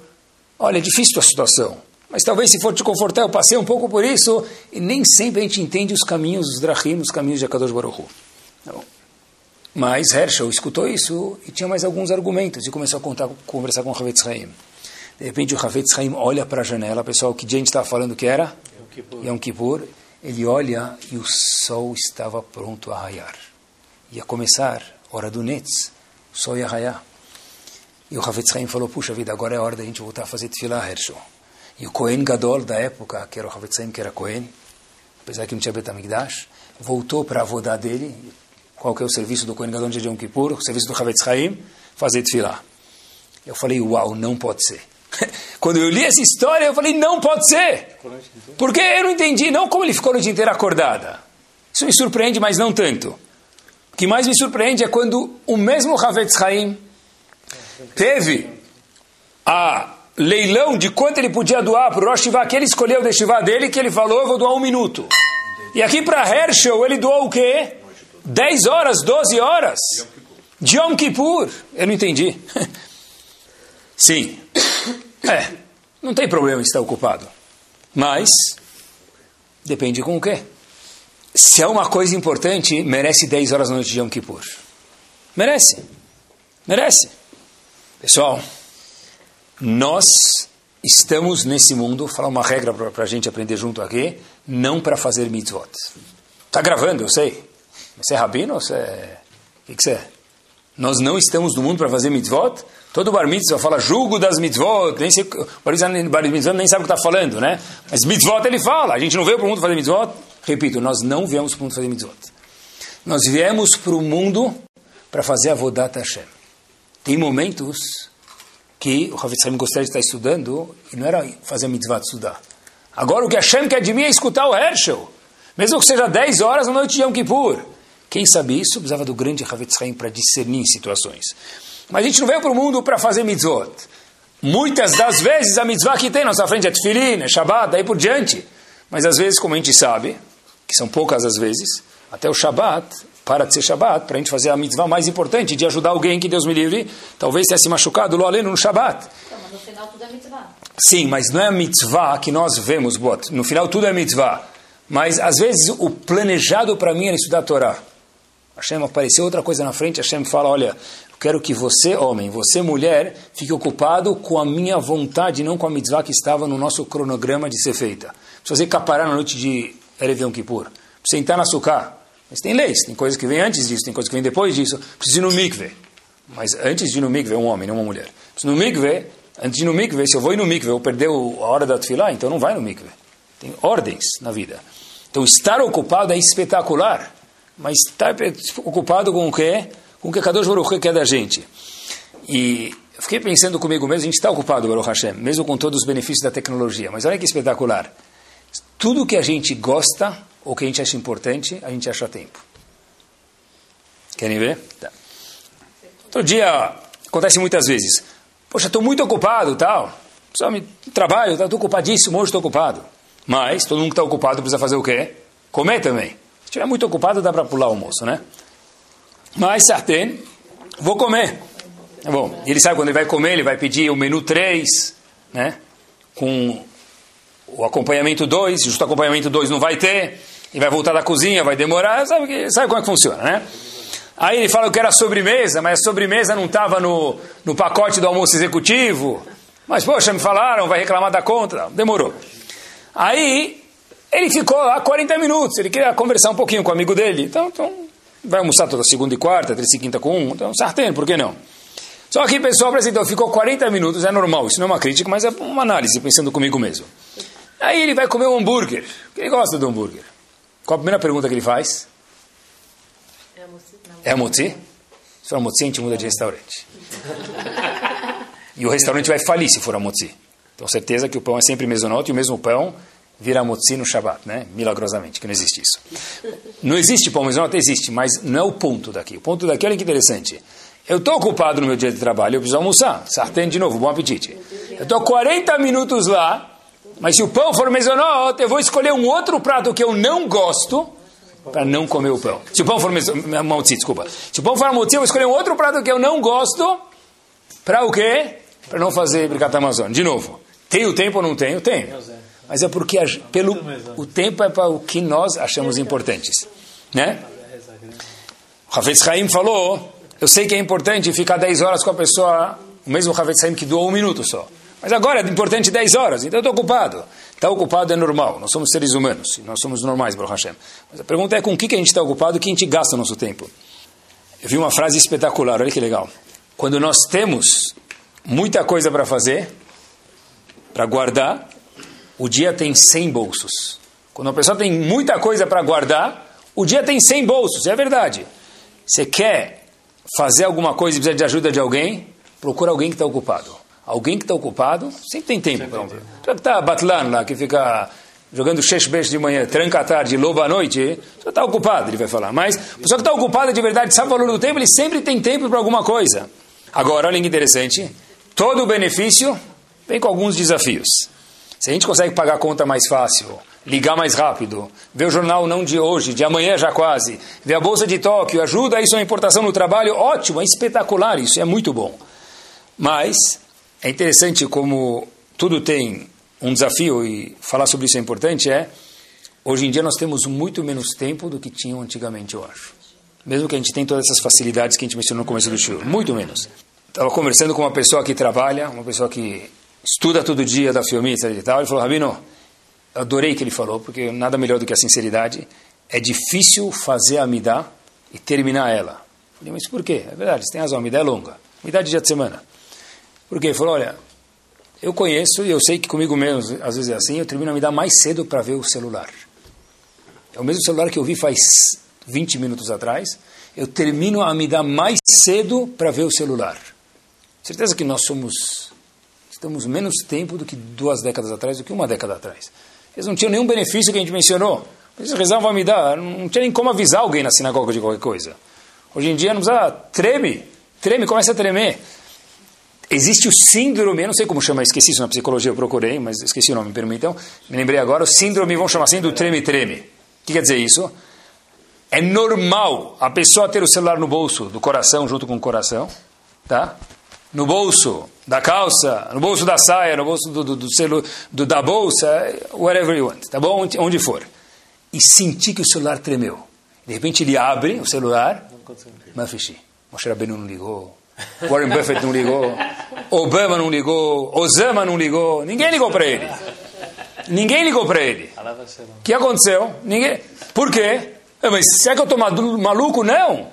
Speaker 1: olha, é difícil a situação. Mas talvez se for te confortar, eu passei um pouco por isso, e nem sempre a gente entende os caminhos, os drachim, os caminhos de Akadosh Baruch. Tá Mas Herschel escutou isso e tinha mais alguns argumentos, e começou a contar, conversar com o Havetz Haim. De repente o Havetz Haim olha para a janela, pessoal, que dia a gente estava falando que era? Kippur. Yom Kippur. Ele olha e o sol estava pronto a raiar. Ia começar, hora do Netz, o sol ia raiar. E o Havetz Haim falou, puxa vida, agora é hora da gente voltar a fazer tefillah, Herschel. E o Cohen Gadol da época, que era o Havetzim, que era Cohen, apesar que não tinha Betamigdash, voltou para a avodá dele. Qual que é o serviço do Cohen Gadol de Yom Kippur? O serviço do Havetz Haim, fazer tefilá. Eu falei, uau, não pode ser. Quando eu li essa história, eu falei, não pode ser. Porque eu não entendi, não como ele ficou no dia inteiro acordada. Isso me surpreende, mas não tanto. O que mais me surpreende é quando o mesmo Havetz Haim teve a leilão de quanto ele podia doar para o Rosh Hashivá, que ele escolheu o Shivá dele, que ele falou, eu vou doar um minuto. E aqui para Herschel, ele doou o quê? 10 horas, 12 horas? De Yom Kippur. Eu não entendi. Sim. É, não tem problema estar ocupado. Mas, depende com o quê? Se é uma coisa importante, merece 10 horas na noite de Yom Kippur. Merece. Merece. Pessoal, nós estamos nesse mundo, falar uma regra para a gente aprender junto aqui, não para fazer mitzvot. Está gravando, eu sei. Você é rabino você é... O que, que você é? Nós não estamos no mundo para fazer mitzvot. Todo bar mitzvah fala julgo das mitzvot. Nem sei, bar mitzvah nem sabe o que está falando, né? Mas mitzvot ele fala. A gente não veio para o mundo fazer mitzvot. Repito, nós não viemos para o mundo fazer mitzvot. Nós viemos para o mundo para fazer a Vodat Hashem. Tem momentos que o Haim gostaria de estar estudando, e não era fazer de estudar. Agora o que Hashem quer de mim é escutar o Herschel. Mesmo que seja 10 horas na noite de Yom Kippur. Quem sabe isso precisava do grande Haim para discernir situações. Mas a gente não veio para o mundo para fazer mitzvot. Muitas das vezes a mitzvah que tem na nossa frente é tefilin, é Shabbat, daí por diante. Mas às vezes, como a gente sabe, que são poucas as vezes, até o Shabbat, para de ser Shabbat, para a gente fazer a mitzvah mais importante, de ajudar alguém que Deus me livre, talvez tenha se machucado lo aleno no Shabbat.
Speaker 2: Então, mas no final tudo é mitzvah.
Speaker 1: Sim, mas não é a mitzvah que nós vemos, bot. No final tudo é mitzvah. Mas às vezes o planejado para mim era estudar a Torá. Hashem apareceu outra coisa na frente, Hashem fala, olha, quero que você, homem, você, mulher, fique ocupado com a minha vontade, não com a mitzvah que estava no nosso cronograma de ser feita. Precisa fazer capará na noite de Erev Yom Kippur. Sentar na sukkah. Mas tem leis, tem coisas que vêm antes disso, tem coisas que vêm depois disso. Precisa ir no mikve. Mas antes de ir no mikve, um homem, não uma mulher. Precisa ir no mikve, antes de ir no mikve, se eu vou ir no mikve, eu perder a hora da tefilá, então não vai no mikve. Tem ordens na vida. Então estar ocupado é espetacular, mas estar ocupado com o quê? Com o que Kadosh Baruch quer da gente. E fiquei pensando comigo mesmo, a gente está ocupado, Baruch Hashem, mesmo com todos os benefícios da tecnologia. Mas olha que espetacular. Tudo que a gente gosta, ou que a gente acha importante, a gente acha tempo. Querem ver? Tá. Outro dia, acontece muitas vezes. Poxa, estou muito ocupado, tal. Só me trabalho, estou ocupadíssimo, hoje estou ocupado. Mas todo mundo que está ocupado precisa fazer o quê? Comer também. Se estiver muito ocupado, dá para pular o almoço, né? Mas, certeza, vou comer. É bom, ele sabe quando ele vai comer, ele vai pedir o menu 3, né? Com o acompanhamento 2, justo acompanhamento 2 não vai ter, e vai voltar da cozinha, vai demorar, sabe, sabe como é que funciona, né? Aí ele fala que era sobremesa, mas a sobremesa não estava no, no pacote do almoço executivo. Mas, poxa, me falaram, vai reclamar da conta. Demorou. Aí ele ficou lá 40 minutos, ele queria conversar um pouquinho com o amigo dele. Então, então vai almoçar toda segunda e quarta, terça e quinta com um. Então, sartén, por que não? Só que, pessoal, apresentou, ficou 40 minutos, é normal, isso não é uma crítica, mas é uma análise, pensando comigo mesmo. Aí ele vai comer um hambúrguer, ele gosta do hambúrguer. Qual a primeira pergunta que ele faz? É a motzi? Se for a motzi, a gente muda de restaurante. E o restaurante vai falir se for a. Então, certeza que o pão é sempre mesonote e o mesmo pão vira motzi no Shabat, né? Milagrosamente, que não existe isso. Não existe pão mesonote? Existe, mas não é o ponto daqui. O ponto daqui, olha que interessante. Eu estou ocupado no meu dia de trabalho, eu preciso almoçar. Sartén de novo, bom apetite. Eu estou 40 minutos lá, mas se o pão for mesonote, eu vou escolher um outro prato que eu não gosto para não comer o pão. Se o pão for motzi, desculpa. Se o pão for motzi, eu vou escolher um outro prato que eu não gosto para o quê? Para não fazer Bricata Amazônia. De novo, tenho tempo ou não tenho? Tenho. Mas é porque a, pelo, o tempo é para o que nós achamos importantes. Né? O Havetz Haim falou, eu sei que é importante ficar 10 horas com a pessoa, o mesmo Havetz Haim que doou um minuto só. Mas agora é importante 10 horas, então eu estou ocupado. Está ocupado é normal, nós somos seres humanos, nós somos normais, Baruch Hashem. Mas a pergunta é com o que, que a gente está ocupado e que a gente gasta o nosso tempo. Eu vi uma frase espetacular, olha que legal. Quando nós temos muita coisa para fazer, para guardar, o dia tem 100 bolsos. Quando a pessoa tem muita coisa para guardar, o dia tem 100 bolsos, é verdade. Você quer fazer alguma coisa e precisa de ajuda de alguém, procura alguém que está ocupado. Alguém que está ocupado, sempre tem tempo. Tem tempo. que está batlando lá, que fica jogando shesh de manhã, tranca à tarde, louva à noite, já está ocupado, ele vai falar. Mas a pessoa que está ocupada de verdade, sabe o valor do tempo, ele sempre tem tempo para alguma coisa. Agora, olha que interessante, todo o benefício vem com alguns desafios. Se a gente consegue pagar a conta mais fácil, ligar mais rápido, ver o jornal não de hoje, de amanhã já quase, ver a Bolsa de Tóquio, ajuda isso na importação no trabalho, ótimo, é espetacular isso, é muito bom. Mas é interessante como tudo tem um desafio e falar sobre isso é importante, é hoje em dia nós temos muito menos tempo do que tinham antigamente, eu acho. Mesmo que a gente tenha todas essas facilidades que a gente mencionou no começo do show, muito menos. Estava conversando com uma pessoa que trabalha, uma pessoa que estuda todo dia da Fiomita e tal, ele falou, Rabino, adorei que ele falou, porque nada melhor do que a sinceridade, é difícil fazer a Amidá e terminar ela. Eu falei, mas por quê? É verdade, você tem razão, a Amidá é longa. Amidá de dia de semana. Porque ele falou, olha, eu conheço e eu sei que comigo mesmo, às vezes é assim, eu termino a dar mais cedo para ver o celular. É o mesmo celular que eu vi faz 20 minutos atrás, eu termino a dar mais cedo para ver o celular. Certeza que nós somos, estamos menos tempo do que duas décadas atrás, do que uma década atrás. Eles não tinham nenhum benefício que a gente mencionou. Esse rezar vai me dar. Não tinha nem como avisar alguém na sinagoga de qualquer coisa. Hoje em dia não precisa. Treme, treme, começa a tremer. Existe o síndrome, eu não sei como chama, esqueci isso na psicologia, eu procurei, mas esqueci o nome, me permitam. Me lembrei agora, o síndrome, vamos chamar assim, do treme-treme. O que quer dizer isso? É normal a pessoa ter o celular no bolso do coração, junto com o coração, tá? No bolso da calça, no bolso da saia, no bolso do, do, do, celu, do da bolsa, whatever you want, tá bom? Onde, onde for. E sentir que o celular tremeu. De repente ele abre o celular, mas fechei. Moshe Rabbeinu não ligou, Warren Buffett não ligou, Obama não ligou, Osama não ligou, ninguém ligou para ele. Ninguém ligou para ele. O que aconteceu? Ninguém. Por quê? É, mas será que eu estou maluco? Não.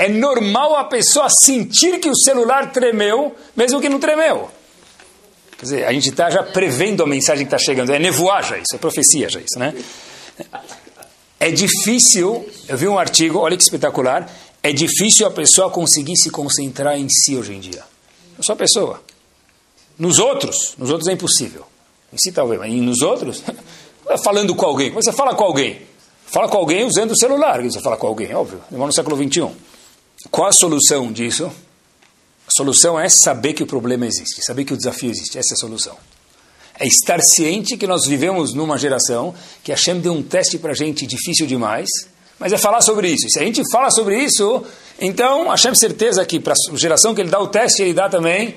Speaker 1: É normal a pessoa sentir que o celular tremeu, mesmo que não tremeu. Quer dizer, a gente está já prevendo a mensagem que está chegando. É nevoar já isso, é profecia já isso, né? É difícil, eu vi um artigo, olha que espetacular, é difícil a pessoa conseguir se concentrar em si hoje em dia. É só a pessoa. Nos outros, nos outros é impossível. Em si talvez, mas nos outros, falando com alguém. Como você fala com alguém? Fala com alguém usando o celular. Você fala com alguém, óbvio. No século XXI. Qual a solução disso? A solução é saber que o problema existe, saber que o desafio existe. Essa é a solução. É estar ciente que nós vivemos numa geração que Hashem deu um teste para a gente difícil demais, mas é falar sobre isso. E se a gente fala sobre isso, então Hashem certeza que para a geração que ele dá o teste, ele dá também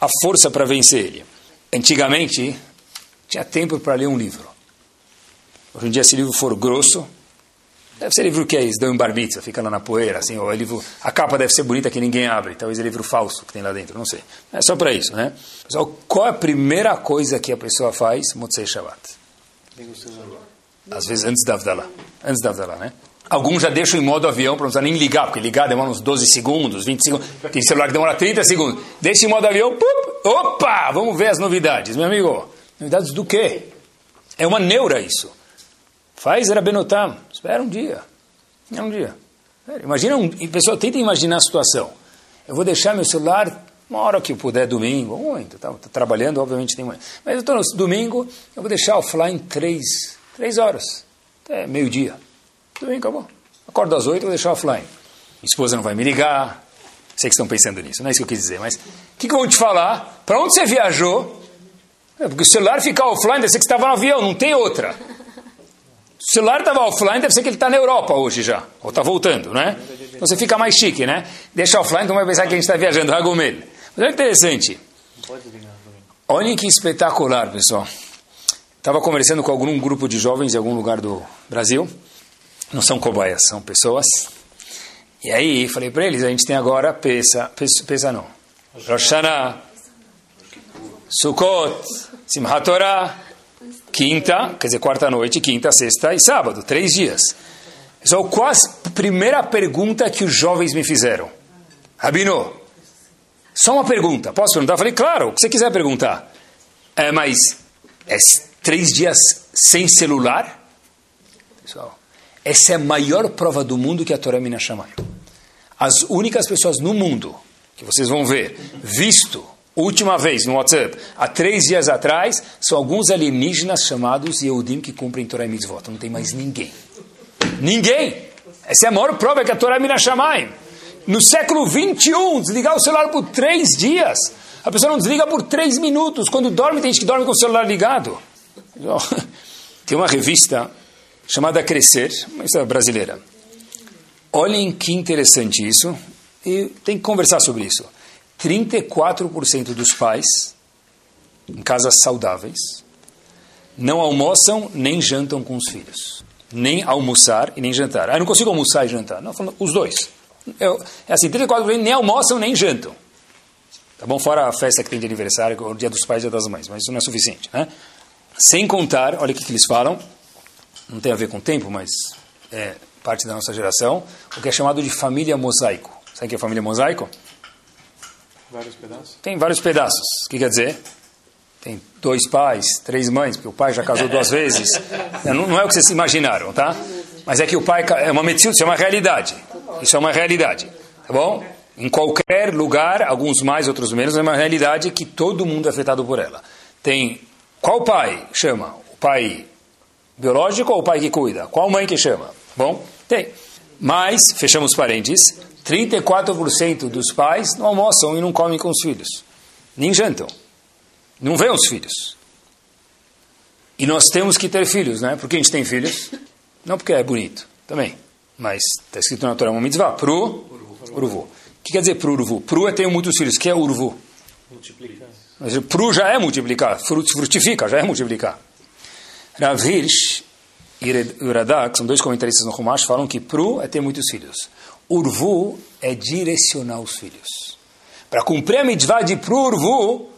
Speaker 1: a força para vencer ele. Antigamente, tinha tempo para ler um livro. Hoje em dia, se o livro for grosso, deve ser livro que é dão em barbitza, fica lá na poeira, assim, ou é livro, a capa deve ser bonita que ninguém abre, talvez é livro falso que tem lá dentro, não sei. É só para isso, né? Pessoal, qual é a primeira coisa que a pessoa faz? Motzei Shabbat. Às vezes antes da Avdalá. Antes da Avdalá, né? Alguns já deixam em modo avião para não precisar nem ligar, porque ligar demora uns 12 segundos, 20 segundos. Tem celular que demora 30 segundos. Deixa em modo avião, pup, opa, vamos ver as novidades, meu amigo. Novidades do quê? É uma neura isso. Faz Rabenotam. Espera um dia. É um dia. Imagina, um, pessoal, tenta imaginar a situação. Eu vou deixar meu celular uma hora que eu puder, domingo, muito, tá, tá trabalhando, obviamente tem muito. Mas eu estou no domingo, eu vou deixar offline três, três horas, até meio-dia. Domingo acabou. Acordo às oito, vou deixar offline. Minha esposa não vai me ligar. Sei que estão pensando nisso, não é isso que eu quis dizer, mas o que, que eu vou te falar? Para onde você viajou? É porque o celular ficar offline, deve ser que você estava no avião, não tem outra. O celular estava offline, deve ser que ele está na Europa hoje já, ou está voltando, né? Então você fica mais chique, né? Deixa offline, então vai pensar que a gente está viajando, Ragomel. Mas olha que interessante. Olhem que espetacular, pessoal. Estava conversando com algum grupo de jovens em algum lugar do Brasil. Não são cobaias, são pessoas. E aí falei para eles, a gente tem agora Pesa, pesa não. Rosh Sukkot, Simchat Torah, quinta, quer dizer, quarta noite, quinta, sexta e sábado, três dias. Então, qual a primeira pergunta que os jovens me fizeram? Rabino, só uma pergunta, posso perguntar? Eu falei, claro, o que você quiser perguntar. É, mas, é três dias sem celular? Pessoal, essa é a maior prova do mundo que a Torá Mina Shamayim. As únicas pessoas no mundo que vocês vão ver, visto última vez no WhatsApp, há três dias atrás, são alguns alienígenas chamados Yehudim que cumprem Torah e Mitzvot. Não tem mais ninguém. Ninguém! Essa é a maior prova que a Torá Mina Shamayim. No século 21, desligar o celular por três dias. A pessoa não desliga por três minutos. Quando dorme, tem gente que dorme com o celular ligado. Tem uma revista chamada Crescer, uma revista brasileira. Olhem que interessante isso. E tem que conversar sobre isso. 34% dos pais, em casas saudáveis, não almoçam nem jantam com os filhos. Nem almoçar e nem jantar. Ah, eu não consigo almoçar e jantar. Não, os dois. Eu, é assim, 34% nem almoçam nem jantam. Tá bom? Fora a festa que tem de aniversário, o dia dos pais e das mães. Mas isso não é suficiente. Né? Sem contar, olha o que, que eles falam. Não tem a ver com o tempo, mas é parte da nossa geração. O que é chamado de família mosaico. Sabe o que é família mosaico?
Speaker 3: Vários pedaços?
Speaker 1: Tem vários pedaços. O que quer dizer? Tem dois pais, três mães, porque o pai já casou duas vezes. Não, não é o que vocês imaginaram, tá? Mas é que o pai é uma medicina, isso é uma realidade. Isso é uma realidade, tá bom? Em qualquer lugar, alguns mais, outros menos, é uma realidade que todo mundo é afetado por ela. Tem qual pai chama? O pai Biológico ou o pai que cuida? Qual mãe que chama? Bom, tem. Mas, fechamos parênteses, 34% dos pais não almoçam e não comem com os filhos. Nem jantam. Não vêem os filhos. E nós temos que ter filhos, né? Por que a gente tem filhos? Não porque é bonito, também. Mas está escrito na Torá uma mitzvah, pro urvu. O que quer dizer pro urvu? Pro é ter muitos filhos. O que é urvu?
Speaker 3: Multiplicar.
Speaker 1: Mas pro já é multiplicar, frutifica, já é multiplicar. Rav Hirsch e Radak, são dois comentaristas no Humash, falam que Pru é ter muitos filhos. Urvu é direcionar os filhos. Para cumprir a mitzvah de Pru Urvu,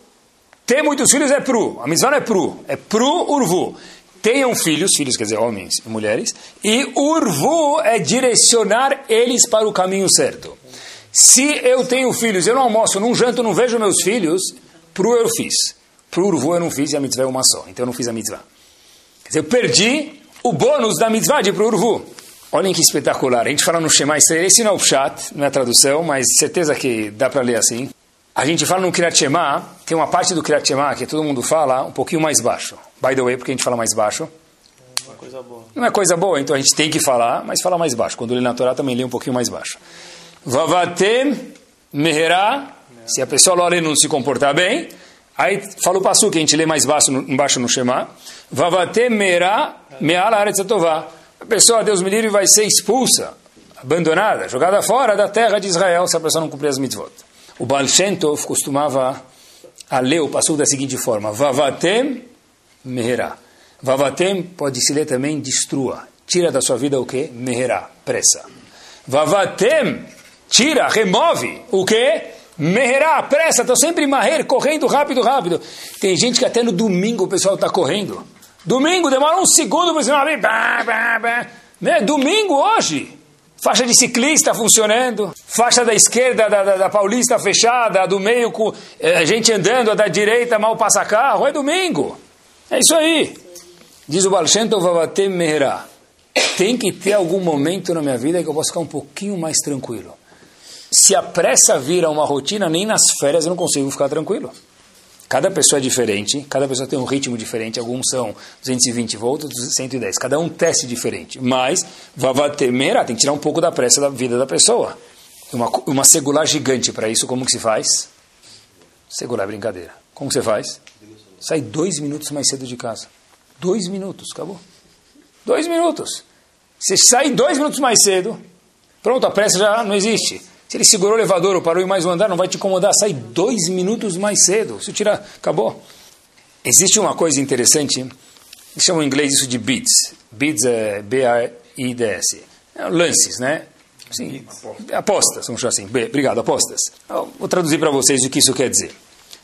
Speaker 1: ter muitos filhos é Pru. A mitzvah não é Pru, é Pru Urvu. Tenham filhos, filhos quer dizer homens e mulheres, e Urvu é direcionar eles para o caminho certo. Se eu tenho filhos, eu não almoço, não janto, não vejo meus filhos, Pru eu fiz. Pru Urvu eu não fiz e a mitzvah é uma só. Então eu não fiz a mitzvah. Quer dizer, eu perdi o bônus da mitzvah de Prurvu. Olhem que espetacular. A gente fala no Shema Israel, esse não é o chat, não é a tradução, mas certeza que dá para ler assim. A gente fala no Kriyat Shema, tem uma parte do Kriyat Shema que todo mundo fala um pouquinho mais baixo. By the way, porque a gente fala mais baixo?
Speaker 3: Não é coisa boa.
Speaker 1: Não é coisa boa, então a gente tem que falar, mas fala mais baixo. Quando lê na Torá também lê um pouquinho mais baixo. Vavatem meherá, se a pessoa lá não se comportar bem, aí fala o passo que a gente lê mais baixo no, embaixo no Shema. Vavatem meherá me'ala aretzatová. A pessoa, Deus me livre, vai ser expulsa, abandonada, jogada fora da terra de Israel se a pessoa não cumprir as mitzvot. O Baal Shem Tov costumava a ler o passo da seguinte forma: Vavatem meherá. Vavatem pode se ler também destrua. Tira da sua vida o que? Meherá, pressa. Vavatem, tira, remove o que? Meherá, pressa. Estou sempre maher, correndo rápido, rápido. Tem gente que até no domingo o pessoal está correndo. Domingo demora um segundo para você abrir. Né? Domingo hoje. Faixa de ciclista funcionando, faixa da esquerda da, da, da Paulista fechada, a do meio com é, gente andando, a da direita mal passa carro. É domingo. É isso aí. Diz o Balshento Vavatem Meherá. Tem que ter algum momento na minha vida que eu possa ficar um pouquinho mais tranquilo. Se a pressa vira uma rotina, nem nas férias eu não consigo ficar tranquilo. Cada pessoa é diferente, cada pessoa tem um ritmo diferente, alguns são 220 volts, 110, cada um teste diferente. Mas, vavatemera, tem que tirar um pouco da pressa da vida da pessoa. Uma, uma segular gigante para isso, como que se faz? Segular é brincadeira. Como você faz? Sai dois minutos mais cedo de casa. Dois minutos, acabou. Dois minutos. Você sai dois minutos mais cedo, pronto, a pressa já não existe. Se ele segurou o elevador ou parou em mais um andar, não vai te incomodar. Sai dois minutos mais cedo. Se tirar, acabou. Existe uma coisa interessante, que chama em inglês isso de beats. Beats é B-A-I-D-S. É lances, né? Sim, apostas, vamos chamar assim. Obrigado, apostas. Eu vou traduzir para vocês o que isso quer dizer.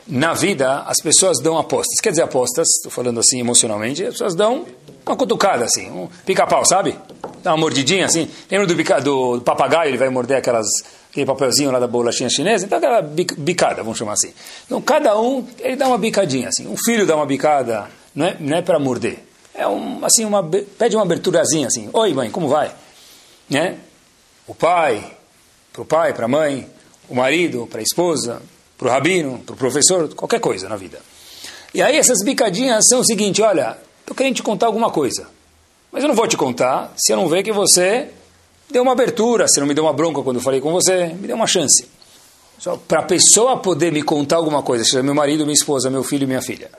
Speaker 1: Na vida, as pessoas dão apostas. Quer dizer apostas, estou falando assim emocionalmente, as pessoas dão uma cutucada assim, um pica-pau, sabe? Dá uma mordidinha assim. Lembra do, do, do papagaio, ele vai morder aquelas aquele papelzinho lá da bolachinha chinesa, então aquela bicada, vamos chamar assim. Então cada um, ele dá uma bicadinha assim. Um filho dá uma bicada, não é, não é para morder. É um, assim, uma, pede uma aberturazinha assim. Oi mãe, como vai? Né? O pai, para o pai, para a mãe, o marido, para a esposa, para o rabino, para o professor, qualquer coisa na vida. E aí essas bicadinhas são o seguinte, olha, estou querendo te contar alguma coisa. Mas eu não vou te contar se eu não ver que você deu uma abertura, você não me deu uma bronca quando eu falei com você, me deu uma chance. Só para a pessoa poder me contar alguma coisa, seja meu marido, minha esposa, meu filho e minha filha.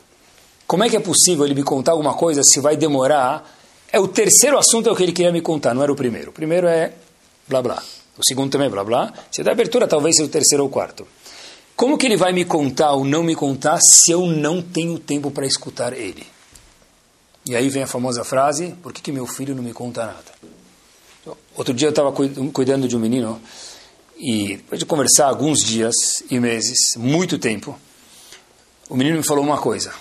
Speaker 1: Como é que é possível ele me contar alguma coisa se vai demorar? É o terceiro assunto é o que ele queria me contar, não era o primeiro. O primeiro é blá blá. O segundo também é blá blá. Se dá abertura, talvez seja o terceiro ou o quarto. Como que ele vai me contar ou não me contar se eu não tenho tempo para escutar ele? E aí vem a famosa frase: por que, que meu filho não me conta nada? Outro dia eu estava cuidando de um menino e depois de conversar alguns dias e meses, muito tempo, o menino me falou uma coisa.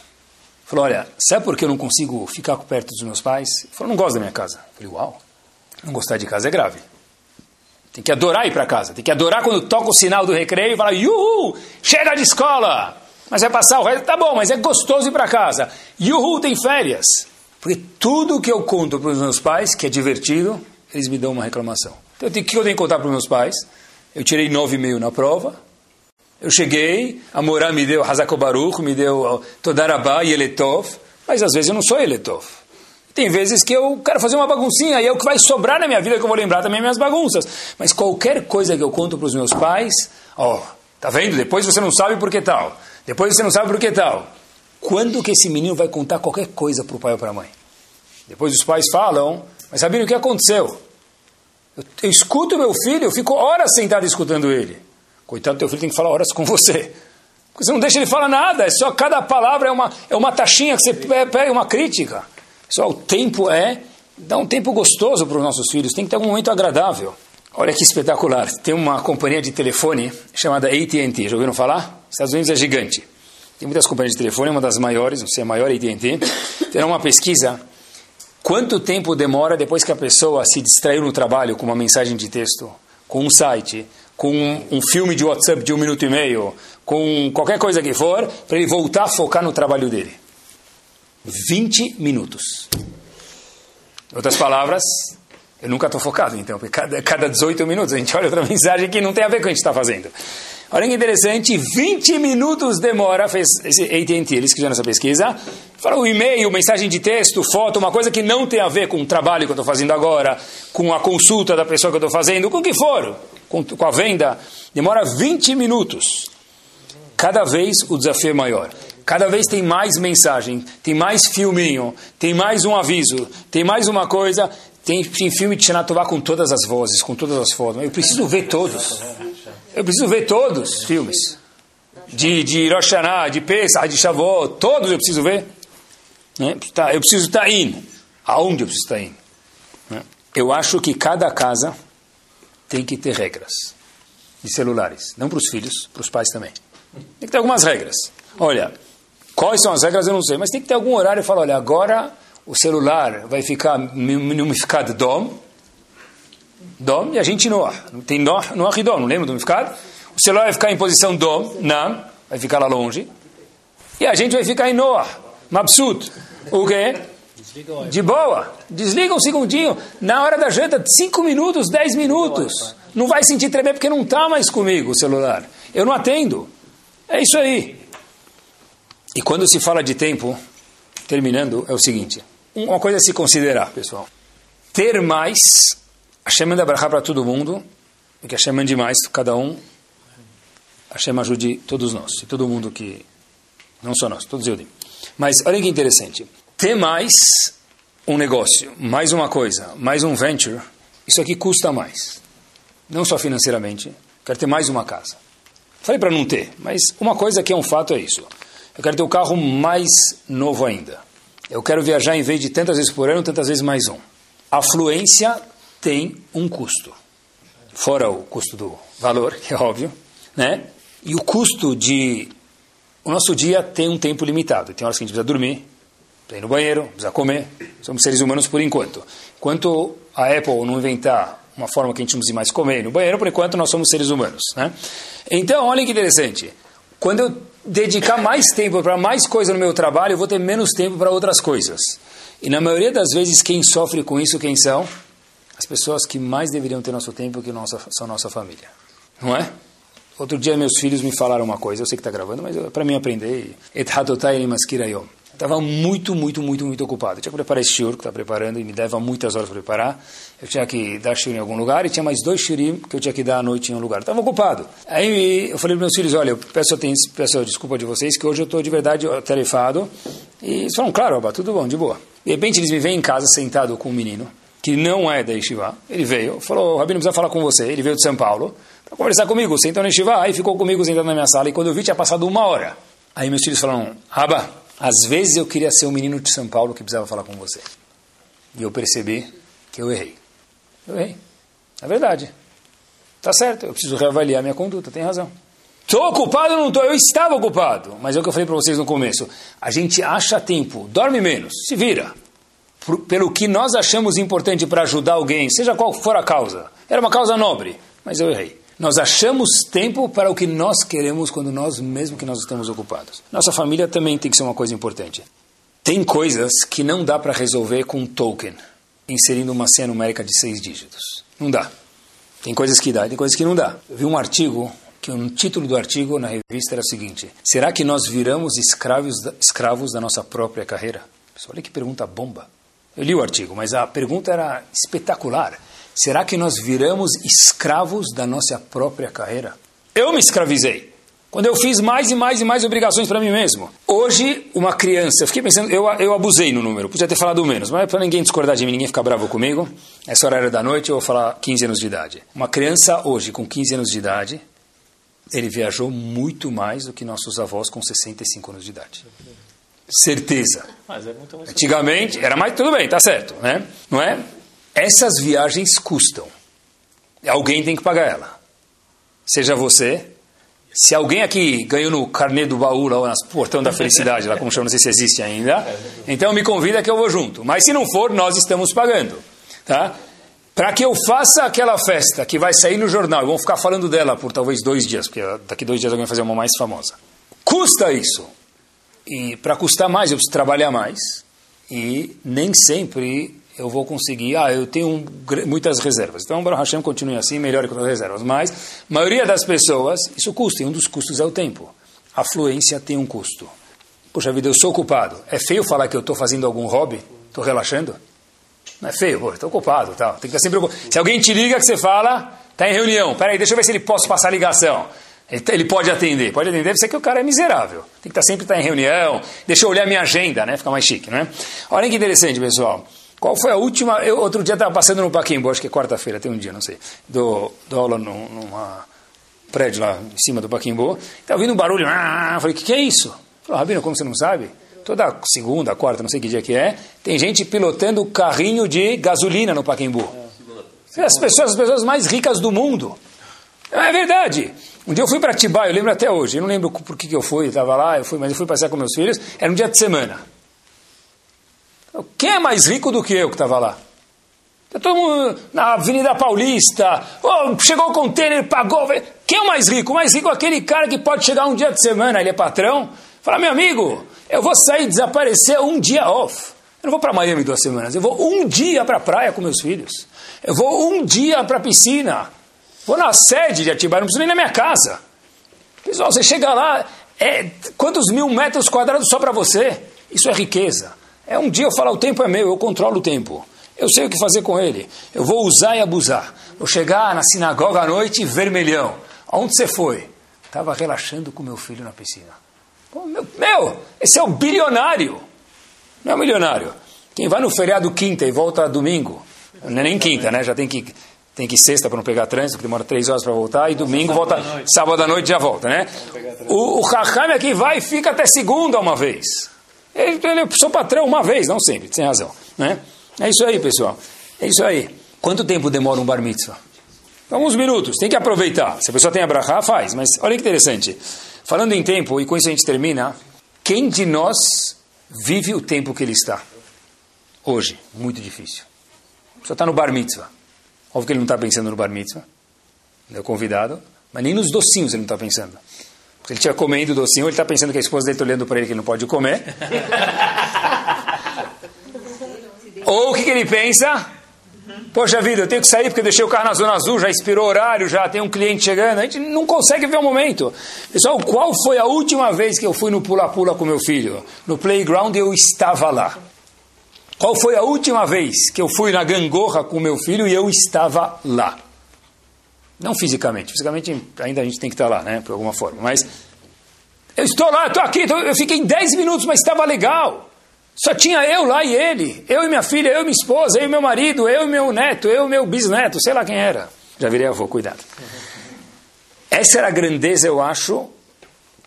Speaker 1: Falou, olha, sabe por que eu não consigo ficar perto dos meus pais? Ele falou, não gosto da minha casa. Eu falei, uau, não gostar de casa é grave. Tem que adorar ir para casa. Tem que adorar quando toca o sinal do recreio e fala, yuhu, chega de escola. Mas vai passar o resto, tá bom, mas é gostoso ir para casa. Yuhu, tem férias. Porque tudo que eu conto para os meus pais, que é divertido, eles me dão uma reclamação. Então, o que eu tenho que contar para os meus pais? Eu tirei 9,5 na prova. Eu cheguei, a Morá me deu Hazako Baruch, me deu Todarabá e Eletov, mas às vezes eu não sou Eletov. Tem vezes que eu quero fazer uma baguncinha e é o que vai sobrar na minha vida que eu vou lembrar também minhas bagunças. Mas qualquer coisa que eu conto para os meus pais, ó, tá vendo? Depois você não sabe por que tal. Depois você não sabe por que tal. Quando que esse menino vai contar qualquer coisa para o pai ou para a mãe? Depois os pais falam, mas sabendo o que aconteceu? Eu, eu escuto meu filho, eu fico horas sentado escutando ele. Coitado, teu filho tem que falar horas com você. Porque você não deixa ele falar nada, é só cada palavra é uma, é uma taxinha que você pega, uma crítica. Só o tempo é, dá um tempo gostoso para os nossos filhos, tem que ter um momento agradável. Olha que espetacular, tem uma companhia de telefone chamada AT&T, já ouviram falar? Estados Unidos é gigante. Tem muitas companhias de telefone, uma das maiores, não sei, a maior AT&T. Tem uma pesquisa, quanto tempo demora depois que a pessoa se distraiu no trabalho com uma mensagem de texto, com um site, com um, filme de WhatsApp de um minuto e meio, com qualquer coisa que for, para ele voltar a focar no trabalho dele. 20 minutos. Outras palavras, eu nunca estou focado, então, porque cada, cada 18 minutos a gente olha outra mensagem que não tem a ver com o que a gente está fazendo. Olha que interessante, 20 minutos demora, fez AT&T, eles fizeram essa pesquisa, falou e-mail, mensagem de texto, foto, uma coisa que não tem a ver com o trabalho que eu estou fazendo agora, com a consulta da pessoa que eu estou fazendo, com o que for, com, com a venda, demora 20 minutos. Cada vez o desafio é maior. Cada vez tem mais mensagem, tem mais filminho, tem mais um aviso, tem mais uma coisa. Tem, tem filme de Shanatová com todas as vozes, com todas as formas. Eu preciso ver todos. Eu preciso ver todos os filmes. De, de Rosh Hashanah, de Pesach, de Shavuot, todos eu preciso ver. Né? Tá, eu preciso estar indo. Aonde eu preciso estar indo? Né? Eu acho que cada casa tem que ter regras de celulares. Não para os filhos, para os pais também. Tem que ter algumas regras. Olha, quais são as regras eu não sei, mas tem que ter algum horário e falar, olha, agora o celular vai ficar numificado DOM, DOM, e a gente no ar. Tem no, no ar e DOM, não lembra do numificado? O celular vai ficar em posição DOM, NAM, vai ficar lá longe, e a gente vai ficar em Noah, Mabsut. O quê? De boa. Desliga um segundinho. Na hora da janta, 5 minutos, 10 minutos. Não vai sentir tremer porque não está mais comigo o celular. Eu não atendo. É isso aí. E quando se fala de tempo, terminando, é o seguinte: uma coisa a se considerar, pessoal. Ter mais, Hashem manda brachá para todo mundo, e que Hashem mande mais, cada um, Hashem ajude todos nós, e todo mundo que, não só nós, todos eu digo. Mas olha que interessante, ter mais um negócio, mais uma coisa, mais um venture, isso aqui custa mais. Não só financeiramente, quero ter mais uma casa. Falei para não ter, mas uma coisa que é um fato é isso. Eu quero ter o um carro mais novo ainda. Eu quero viajar em vez de tantas vezes por ano, tantas vezes mais um. A fluência tem um custo. Fora o custo do valor, que é óbvio, né? E o custo de... O nosso dia tem um tempo limitado. Tem horas que a gente precisa dormir, precisa ir no banheiro, precisa comer. Somos seres humanos por enquanto. Enquanto a Apple não inventar uma forma que a gente não precisa mais comer no banheiro, por enquanto nós somos seres humanos. Né? Então, olha que interessante. Quando eu dedicar mais tempo para mais coisa no meu trabalho, eu vou ter menos tempo para outras coisas. E na maioria das vezes, quem sofre com isso, quem são? As pessoas que mais deveriam ter nosso tempo que nossa, são nossa família. Não é? Outro dia meus filhos me falaram uma coisa, eu sei que está gravando, mas para mim aprender. Estava muito, muito, muito, muito ocupado. Eu tinha que preparar esse shiur que está preparando e me leva muitas horas para preparar. Eu tinha que dar shiur em algum lugar e tinha mais dois shiurim que eu tinha que dar à noite em um lugar. Estava ocupado. Aí eu falei para meus filhos, olha, eu peço, peço desculpa de vocês que hoje eu estou de verdade tarefado. E eles falaram, claro, Abba, tudo bom, de boa. De repente eles me veem em casa sentado com um menino que não é da Yeshiva. Ele veio, falou, Rabino precisa falar com você. Ele veio de São Paulo para conversar comigo. Sentou na Yeshiva, aí ficou comigo sentado na minha sala. E quando eu vi, tinha passado uma hora. Aí meus filhos falaram, Abba, às vezes eu queria ser o um menino de São Paulo que precisava falar com você. E eu percebi que eu errei. Eu errei. É verdade. Tá certo, eu preciso reavaliar minha conduta, tem razão. Estou ocupado ou não estou? Eu estava ocupado. Mas é o que eu falei para vocês no começo. A gente acha tempo, dorme menos, se vira. Pelo que nós achamos importante para ajudar alguém, seja qual for a causa. Era uma causa nobre, mas eu errei. Nós achamos tempo para o que nós queremos quando nós mesmo que nós estamos ocupados. Nossa família também tem que ser uma coisa importante. Tem coisas que não dá para resolver com um token, inserindo uma senha numérica de seis dígitos. Não dá. Tem coisas que dá, tem coisas que não dá. Eu vi um artigo que o título do artigo na revista era o seguinte: Será que nós viramos escravos da, escravos da nossa própria carreira? Pessoal, olha que pergunta bomba. Eu li o artigo, mas a pergunta era espetacular. Será que nós viramos escravos da nossa própria carreira? Eu me escravizei. Quando eu fiz mais e mais e mais obrigações para mim mesmo. Hoje, uma criança, eu fiquei pensando, eu, eu abusei no número, podia ter falado menos, mas para ninguém discordar de mim, ninguém ficar bravo comigo, essa horário da noite eu vou falar 15 anos de idade. Uma criança hoje, com 15 anos de idade, ele viajou muito mais do que nossos avós com 65 anos de idade. Certeza.
Speaker 3: É
Speaker 1: Antigamente, era mais, tudo bem, tá certo, né? Não é? Essas viagens custam. Alguém tem que pagar ela. Seja você, se alguém aqui ganhou no carnê do baú, lá no portão da felicidade, lá como chama, não sei se existe ainda, então me convida que eu vou junto. Mas se não for, nós estamos pagando. Tá? Para que eu faça aquela festa que vai sair no jornal, vão ficar falando dela por talvez dois dias, porque daqui dois dias alguém vai fazer uma mais famosa. Custa isso. E para custar mais, eu preciso trabalhar mais. E nem sempre eu vou conseguir, ah, eu tenho muitas reservas. Então, Baruch Hashem continue assim, melhore com as reservas. Mas, a maioria das pessoas, isso custa, e um dos custos é o tempo. A fluência tem um custo. Poxa vida, eu sou ocupado. É feio falar que eu estou fazendo algum hobby? Estou relaxando? Não é feio, estou ocupado. Tal. Tem que estar sempre ocupado. Se alguém te liga que você fala, está em reunião, peraí, deixa eu ver se ele posso passar a ligação. Ele, ele pode atender, pode atender, deve ser que o cara é miserável. Tem que estar sempre estar em reunião, deixa eu olhar minha agenda, né? Fica mais chique, né? Olha que interessante, pessoal. Qual foi a última? Eu outro dia estava passando no Paquimbo, acho que é quarta-feira, tem um dia, não sei. Do, do aula num, numa prédio lá em cima do Paquimbo. Estava ouvindo um barulho. Ah, falei, o que, que é isso? Falei, Rabino, como você não sabe? Toda segunda, quarta, não sei que dia que é, tem gente pilotando carrinho de gasolina no Paquimbu. As pessoas, as pessoas mais ricas do mundo. É verdade. Um dia eu fui para Atibaia, eu lembro até hoje. Eu não lembro por que, que eu fui, estava lá, eu fui, mas eu fui passear com meus filhos. Era um dia de semana. Quem é mais rico do que eu que estava lá? Tá todo mundo na Avenida Paulista. Oh, chegou o container, pagou. Quem é o mais rico? O mais rico é aquele cara que pode chegar um dia de semana, ele é patrão. Fala, meu amigo, eu vou sair desaparecer um dia off. Eu não vou para Miami duas semanas. Eu vou um dia para a praia com meus filhos. Eu vou um dia para a piscina. Vou na sede de Atibaia, não preciso nem na minha casa. Pessoal, você chega lá, é, quantos mil metros quadrados só para você? Isso é riqueza. É um dia eu falar, o tempo é meu, eu controlo o tempo. Eu sei o que fazer com ele. Eu vou usar e abusar. Vou chegar na sinagoga à noite, vermelhão. Aonde você foi? Estava relaxando com meu filho na piscina. Pô, meu, meu, esse é o bilionário. Não é o milionário. Quem vai no feriado quinta e volta domingo, não é nem quinta, né? Já tem que tem que ir sexta para não pegar trânsito, que demora três horas para voltar, e domingo volta, sábado à noite já volta, né? O, o Raham aqui vai e fica até segunda uma vez. Ele, ele é seu patrão uma vez, não sempre, sem razão. Né? É isso aí, pessoal. É isso aí. Quanto tempo demora um bar mitzvah? Alguns minutos, tem que aproveitar. Se a pessoa tem a brachá, faz. Mas olha que interessante. Falando em tempo, e com isso a gente termina, quem de nós vive o tempo que ele está? Hoje, muito difícil. Só está no bar mitzvah. Óbvio que ele não está pensando no bar mitzvah. Ele é convidado. Mas nem nos docinhos ele não está pensando. Se ele estiver comendo o docinho, ele está pensando que a esposa dele está olhando para ele que ele não pode comer. Ou o que, que ele pensa? Poxa vida, eu tenho que sair porque eu deixei o carro na zona azul, já expirou o horário, já tem um cliente chegando. A gente não consegue ver o momento. Pessoal, qual foi a última vez que eu fui no pula-pula com meu filho? No playground eu estava lá. Qual foi a última vez que eu fui na gangorra com meu filho e eu estava lá? Não fisicamente. Fisicamente ainda a gente tem que estar lá, né? Por alguma forma. Mas eu estou lá, estou aqui, eu fiquei 10 minutos, mas estava legal. Só tinha eu lá e ele. Eu e minha filha, eu e minha esposa, eu e meu marido, eu e meu neto, eu e meu bisneto, sei lá quem era. Já virei avô, cuidado. Essa era a grandeza, eu acho,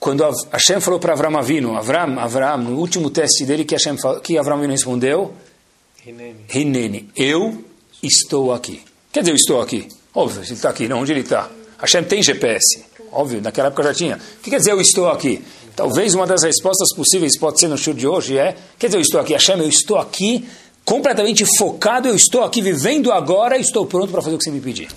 Speaker 1: quando Hashem falou para Avram Avinu, Avram, Avram, no último teste dele, que, Hashem, que Avram Avinu respondeu? Hineni. Eu estou aqui. Quer dizer, eu estou aqui. Óbvio, ele está aqui. Não, onde ele está? Hashem tem GPS. Óbvio, naquela época já tinha. O que quer dizer eu estou aqui? Talvez uma das respostas possíveis pode ser no show de hoje é, quer dizer, eu estou aqui, Hashem, eu estou aqui completamente focado, eu estou aqui vivendo agora, estou pronto para fazer o que você me pedir.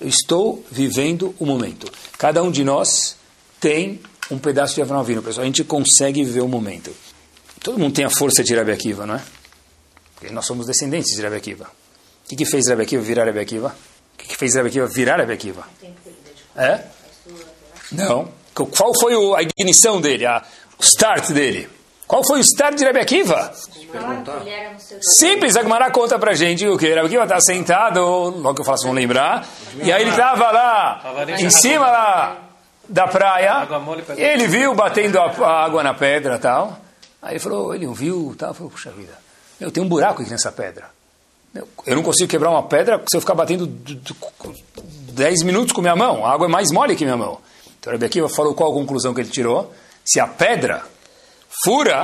Speaker 1: Eu estou vivendo o momento. Cada um de nós tem um pedaço de Avram Avinu, pessoal. A gente consegue viver o momento. Todo mundo tem a força de Rebbe Akiva, não é? Porque nós somos descendentes de Rebbe Akiva. O que, que fez Rebbe Akiva virar Rebbe Akiva? O que, que fez Rebbe Akiva virar Rebbe Akiva? É? Não. Qual foi a ignição dele, a, o start dele? Qual foi o start de Rebbe Akiva? Simples, a Gemara conta pra gente o que Rebbe Akiva estava sentado, logo que eu faço, vão lembrar, e aí ele estava lá, em cima lá da praia, e ele viu batendo a água na pedra e tal. Aí ele falou, ele não viu, tal, falou, puxa vida, meu, tem um buraco aqui nessa pedra. Eu não consigo quebrar uma pedra se eu ficar batendo 10 minutos com minha mão. A água é mais mole que minha mão. Então, Rebbe Akiva falou qual a conclusão que ele tirou. Se a pedra fura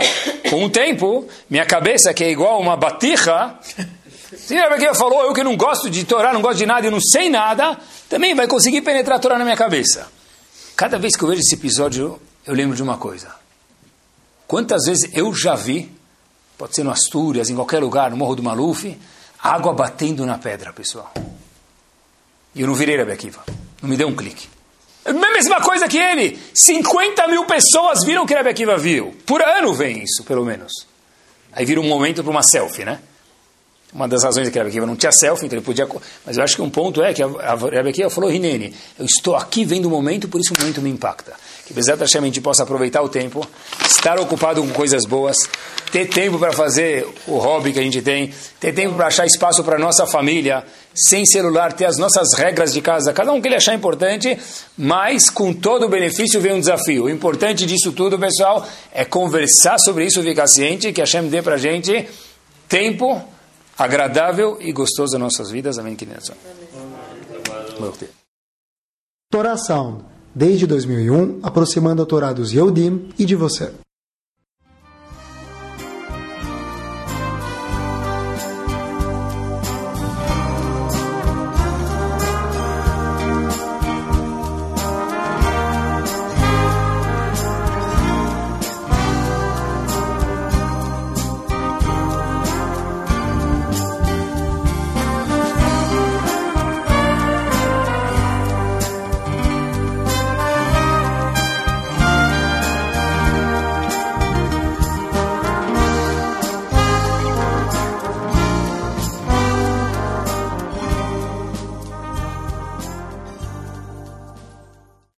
Speaker 1: com o tempo, minha cabeça, que é igual uma batija, se Rebbe Akiva falou, eu que não gosto de Torá, não gosto de nada, eu não sei nada, também vai conseguir penetrar a Torá na minha cabeça. Cada vez que eu vejo esse episódio, eu lembro de uma coisa. Quantas vezes eu já vi, pode ser no Astúrias, em qualquer lugar, no Morro do Maluf, água batendo na pedra, pessoal. E eu não virei Rebbe Akiva. Não me deu um clique. É a mesma coisa que ele. 50 mil pessoas viram que Rebbe Akiva viu. Por ano vem isso, pelo menos. Aí vira um momento para uma selfie, né? Uma das razões é que Rebbe Akiva não tinha selfie, então ele podia... Mas eu acho que um ponto é que a Rebbe Akiva falou, Rinene, eu estou aqui vendo o momento, por isso o momento me impacta. Que Bezat Hashem a gente possa aproveitar o tempo, estar ocupado com coisas boas, ter tempo para fazer o hobby que a gente tem, ter tempo para achar espaço para nossa família, sem celular, ter as nossas regras de casa, cada um que ele achar importante, mas com todo o benefício vem um desafio. O importante disso tudo, pessoal, é conversar sobre isso, ficar ciente, que a Hashem dê para a gente tempo agradável e gostoso nas nossas vidas. Amém.
Speaker 4: Torá Sound, desde 2001, aproximando a Torá dos Yehudim e de você.